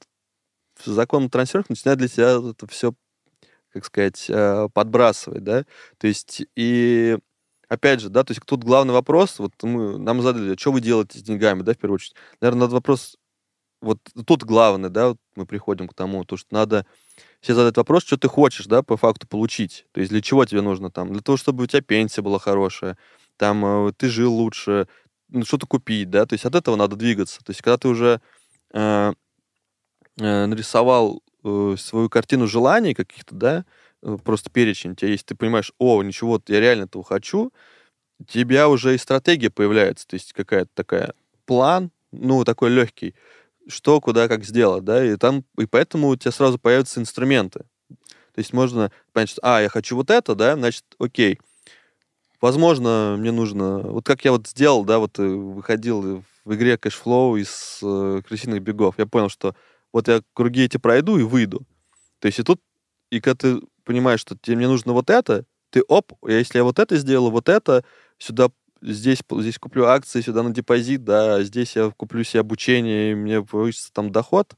закон трансфера начинает для тебя это все, как сказать, э, подбрасывать, да. То есть, и опять же, да, то есть тут главный вопрос, вот мы, нам задали, что вы делаете с деньгами, да, в первую очередь. Наверное, надо вопрос, вот тут главный, да, вот мы приходим к тому, то, что надо себе задать вопрос, что ты хочешь, да, по факту получить. То есть для чего тебе нужно там? Для того, чтобы у тебя пенсия была хорошая, там э, ты жил лучше, ну, что-то купить, да, то есть от этого надо двигаться. То есть когда ты уже э, э, нарисовал э, свою картину желаний каких-то, да, э, просто перечень у тебя есть, ты понимаешь, о, ничего, я реально этого хочу, у тебя уже и стратегия появляется, то есть какая-то такая план, ну, такой легкий, что, куда, как сделать, да, и там, и поэтому у тебя сразу появятся инструменты. То есть можно понять, что, а, я хочу вот это, да, значит, окей. Возможно, мне нужно, вот как я вот сделал, да, вот э, выходил в игре Cashflow из э, крысиных бегов, я понял, что вот я круги эти пройду и выйду. То есть и тут, и когда ты понимаешь, что тебе мне нужно вот это, ты оп, если я вот это сделаю, вот это, сюда здесь, здесь куплю акции, сюда на депозит, да, здесь я куплю себе обучение, и мне повысится там доход,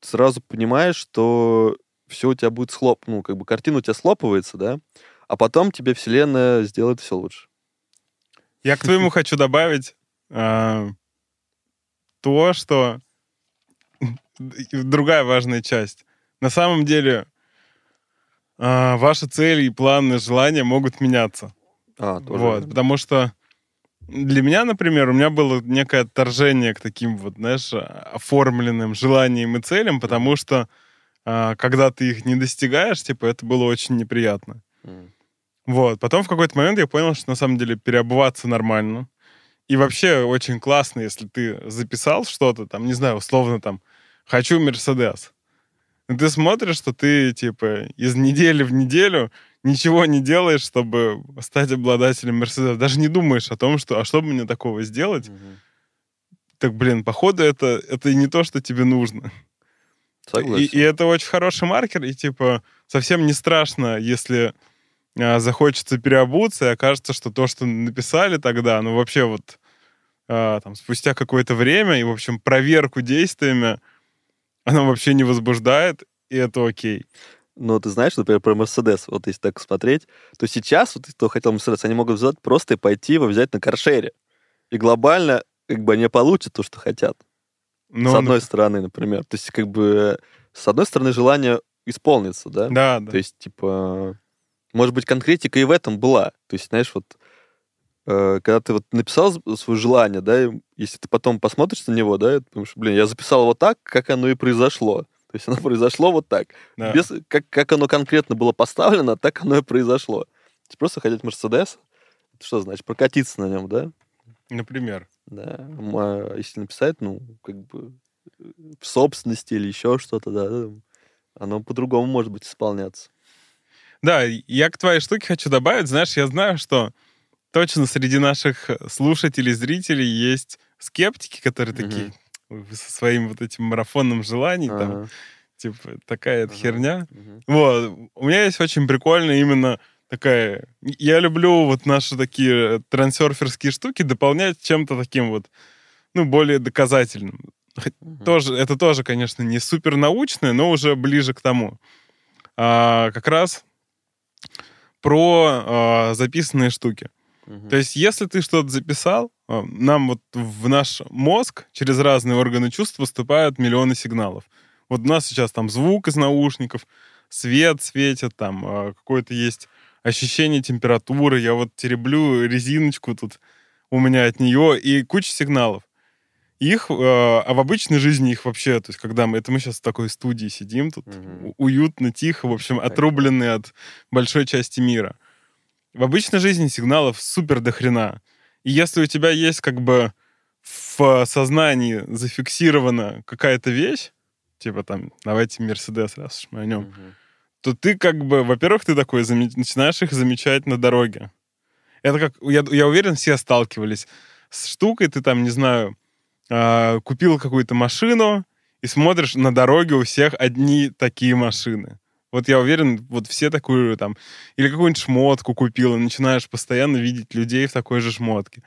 сразу понимаешь, что все у тебя будет слоп, ну, как бы картина у тебя слопывается, да, а потом тебе вселенная сделает все лучше. Я к твоему хочу добавить а, то, что другая важная часть. На самом деле а, ваши цели и планы, желания могут меняться. А, тоже. Вот, потому что для меня, например, у меня было некое отторжение к таким вот, знаешь, оформленным желаниям и целям, потому что а, когда ты их не достигаешь, типа, это было очень неприятно. Mm. Вот. Потом в какой-то момент я понял, что на самом деле переобуваться нормально. И вообще очень классно, если ты записал что-то, там, не знаю, условно, там, хочу Мерседес. И ты смотришь, что ты, типа, из недели в неделю ничего не делаешь, чтобы стать обладателем Мерседеса. Даже не думаешь о том, что, а что бы мне такого сделать? Угу. Так, блин, походу, это, это не то, что тебе нужно. Согласен. И, и это очень хороший маркер, и, типа, совсем не страшно, если а, захочется переобуться, и окажется, что то, что написали тогда, ну, вообще вот а, там, спустя какое-то время, и, в общем, проверку действиями, оно вообще не возбуждает, и это окей. Но ты знаешь, например, про Мерседес, вот если так смотреть, то сейчас, вот кто хотел Мерседес, они могут взять просто и пойти его взять на каршере. И глобально как бы они получат то, что хотят. Но, с одной ну... стороны, например. То есть, как бы, с одной стороны, желание исполнится, да? Да, да. То есть, типа, может быть, конкретика и в этом была. То есть, знаешь, вот, э, когда ты вот написал свое желание, да, если ты потом посмотришь на него, да, ты думаешь, блин, я записал его так, как оно и произошло. То есть оно произошло вот так. Да. Без, как, как оно конкретно было поставлено, так оно и произошло. То просто хотеть Мерседес, что значит? Прокатиться на нем, да? Например. Да. А если написать, ну, как бы э, в собственности или еще что-то, да, оно по-другому может быть исполняться. Да, я к твоей штуке хочу добавить, знаешь, я знаю, что точно среди наших слушателей, зрителей есть скептики, которые угу. такие со своим вот этим марафонным желанием, ага. там, типа, такая ага. херня. Угу. Вот. У меня есть очень прикольная именно такая... Я люблю вот наши такие трансерферские штуки дополнять чем-то таким вот, ну, более доказательным. Угу. Тоже, это тоже, конечно, не супер научное, но уже ближе к тому. А, как раз про а, записанные штуки. Угу. То есть, если ты что-то записал, нам вот в наш мозг через разные органы чувств поступают миллионы сигналов. Вот у нас сейчас там звук из наушников, свет светит, там а, какое-то есть ощущение температуры, я вот тереблю резиночку тут у меня от нее, и куча сигналов. Их, э, а в обычной жизни их вообще, то есть когда мы, это мы сейчас в такой студии сидим, тут угу. уютно, тихо, в общем, отрубленные от большой части мира. В обычной жизни сигналов супер дохрена. И если у тебя есть как бы в сознании зафиксирована какая-то вещь, типа там, давайте Мерседес, раз уж мы о нем, угу то ты как бы, во-первых, ты такой начинаешь их замечать на дороге. Это как, я, я уверен, все сталкивались с штукой, ты там, не знаю, э, купил какую-то машину и смотришь на дороге у всех одни такие машины. Вот я уверен, вот все такую там, или какую-нибудь шмотку купил, и начинаешь постоянно видеть людей в такой же шмотке.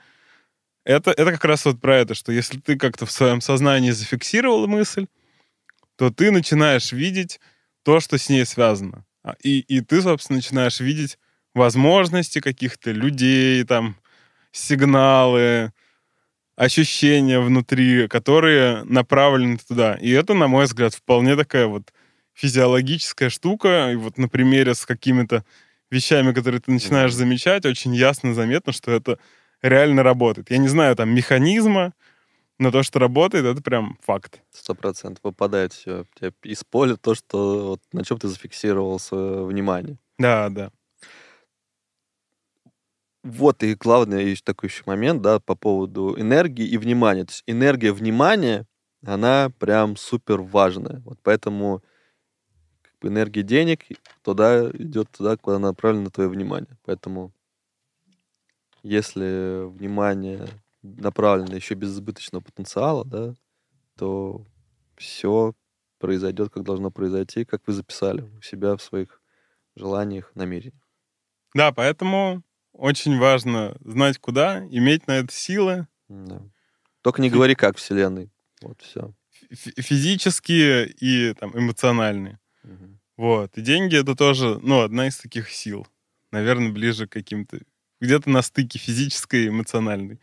Это, это как раз вот про это, что если ты как-то в своем сознании зафиксировал мысль, то ты начинаешь видеть то, что с ней связано. А, и, и ты, собственно, начинаешь видеть возможности каких-то людей, там, сигналы, ощущения внутри, которые направлены туда. И это, на мой взгляд, вполне такая вот физиологическая штука. И вот на примере с какими-то вещами, которые ты начинаешь замечать, очень ясно заметно, что это реально работает. Я не знаю там механизма, Но то, что работает, это прям факт. Сто процентов выпадает все из поля то, что вот, на чем ты зафиксировал свое внимание. Да, да. Вот и главный есть такой еще момент, да, по поводу энергии и внимания. То есть энергия внимания, она прям супер важная. Вот поэтому энергия денег туда идет туда, куда направлено твое внимание. Поэтому если внимание направлено еще без избыточного потенциала, да, то все произойдет, как должно произойти, как вы записали у себя в своих желаниях, намерениях. Да, поэтому очень важно знать, куда, иметь на это силы. Да. Только не говори, как Вселенной. Вот все. Физические и там, эмоциональные. Угу. Вот. И деньги это тоже, ну, одна из таких сил. Наверное, ближе к каким-то... Где-то на стыке физической и эмоциональной.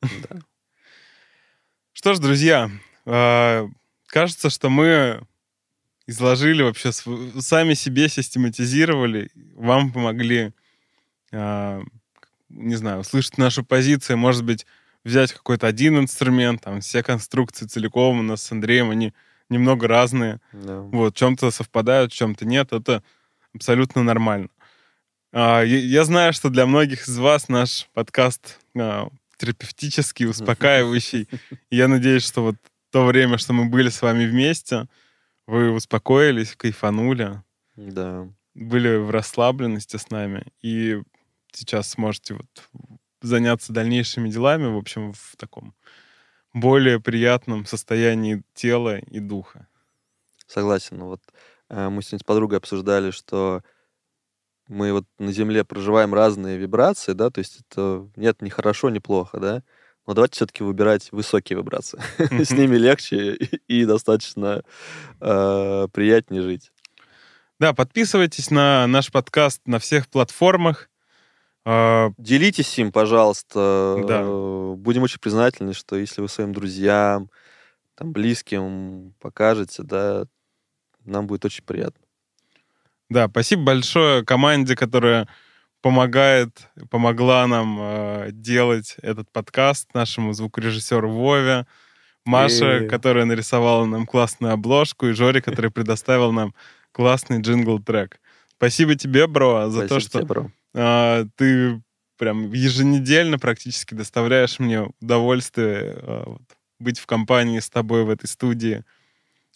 Да. Что ж, друзья, а, кажется, что мы изложили вообще, сами себе систематизировали, вам помогли а, не знаю, услышать нашу позицию, может быть, взять какой-то один инструмент, там, все конструкции целиком у нас с Андреем, они немного разные. Yeah. Вот, в чем-то совпадают, в чем-то нет, это абсолютно нормально. А, я знаю, что для многих из вас наш подкаст а, терапевтический, успокаивающий. я надеюсь, что вот то время, что мы были с вами вместе, вы успокоились, кайфанули. Да. Были в расслабленности с нами. И сейчас сможете вот заняться дальнейшими делами, в общем, в таком более приятном состоянии тела и духа. Согласен. Вот э, мы сегодня с подругой обсуждали, что мы вот на Земле проживаем разные вибрации, да, то есть это нет ни хорошо, ни плохо, да, но давайте все-таки выбирать высокие вибрации. С ними легче и достаточно э, приятнее жить. Да, подписывайтесь на наш подкаст на всех платформах. А, Делитесь им, пожалуйста. Да. Будем очень признательны, что если вы своим друзьям, там, близким покажете, да, нам будет очень приятно. Да, спасибо большое команде, которая помогает, помогла нам э, делать этот подкаст, нашему звукорежиссеру Вове, Маше, и... которая нарисовала нам классную обложку, и Жоре, который предоставил нам классный джингл-трек. Спасибо тебе, бро, за Спасибо то, что... Тебе, бро ты прям еженедельно практически доставляешь мне удовольствие а, быть в компании с тобой в этой студии,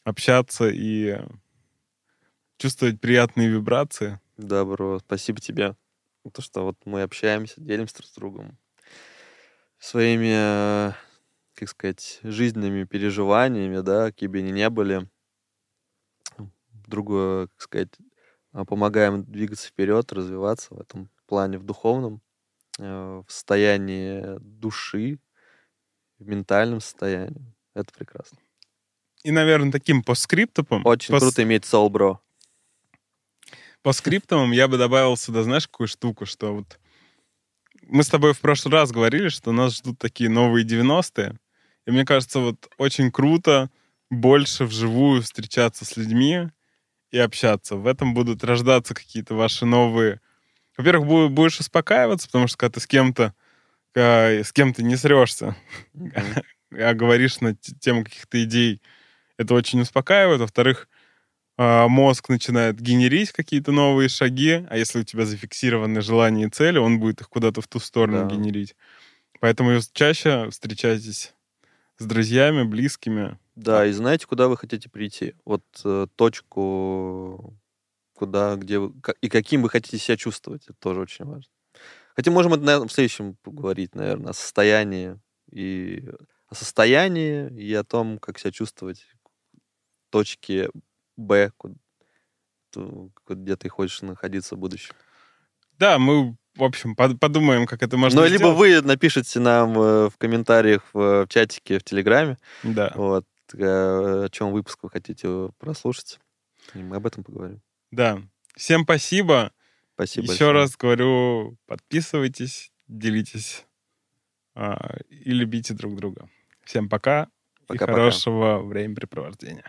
общаться и чувствовать приятные вибрации. Да, бро, спасибо тебе. То, что вот мы общаемся, делимся друг с другом своими, как сказать, жизненными переживаниями, да, какие бы они ни были. Другое, как сказать, а, помогаем двигаться вперед, развиваться в этом плане, в духовном, э, в состоянии души, в ментальном состоянии. Это прекрасно. И, наверное, таким постскриптумом... Очень пост... круто иметь Soul Bro. По скриптумам я бы добавил сюда, знаешь, какую штуку, что вот мы с тобой в прошлый раз говорили, что нас ждут такие новые 90-е. И мне кажется, вот очень круто больше вживую встречаться с людьми, и общаться. В этом будут рождаться какие-то ваши новые... Во-первых, будешь успокаиваться, потому что когда ты с кем-то с кем-то не срешься, а говоришь на тему каких-то идей, это очень успокаивает. Во-вторых, а, мозг начинает генерить какие-то новые шаги, а если у тебя зафиксированы желания и цели, он будет их куда-то в ту сторону да. генерить. Поэтому чаще встречайтесь с друзьями, близкими, да, и знаете, куда вы хотите прийти? Вот э, точку, куда, где вы, и каким вы хотите себя чувствовать, это тоже очень важно. Хотя можем это, наверное, в следующем поговорить, наверное, о состоянии и о состоянии и о том, как себя чувствовать в точке Б, где ты хочешь находиться в будущем. Да, мы в общем, подумаем, как это можно Ну, либо вы напишите нам э, в комментариях в чатике в Телеграме. Да. Вот, Э, о чем выпуск вы хотите прослушать. И мы об этом поговорим. Да. Всем спасибо. Спасибо Еще большое. раз говорю, подписывайтесь, делитесь а, и любите друг друга. Всем пока, пока и хорошего времяпрепровождения.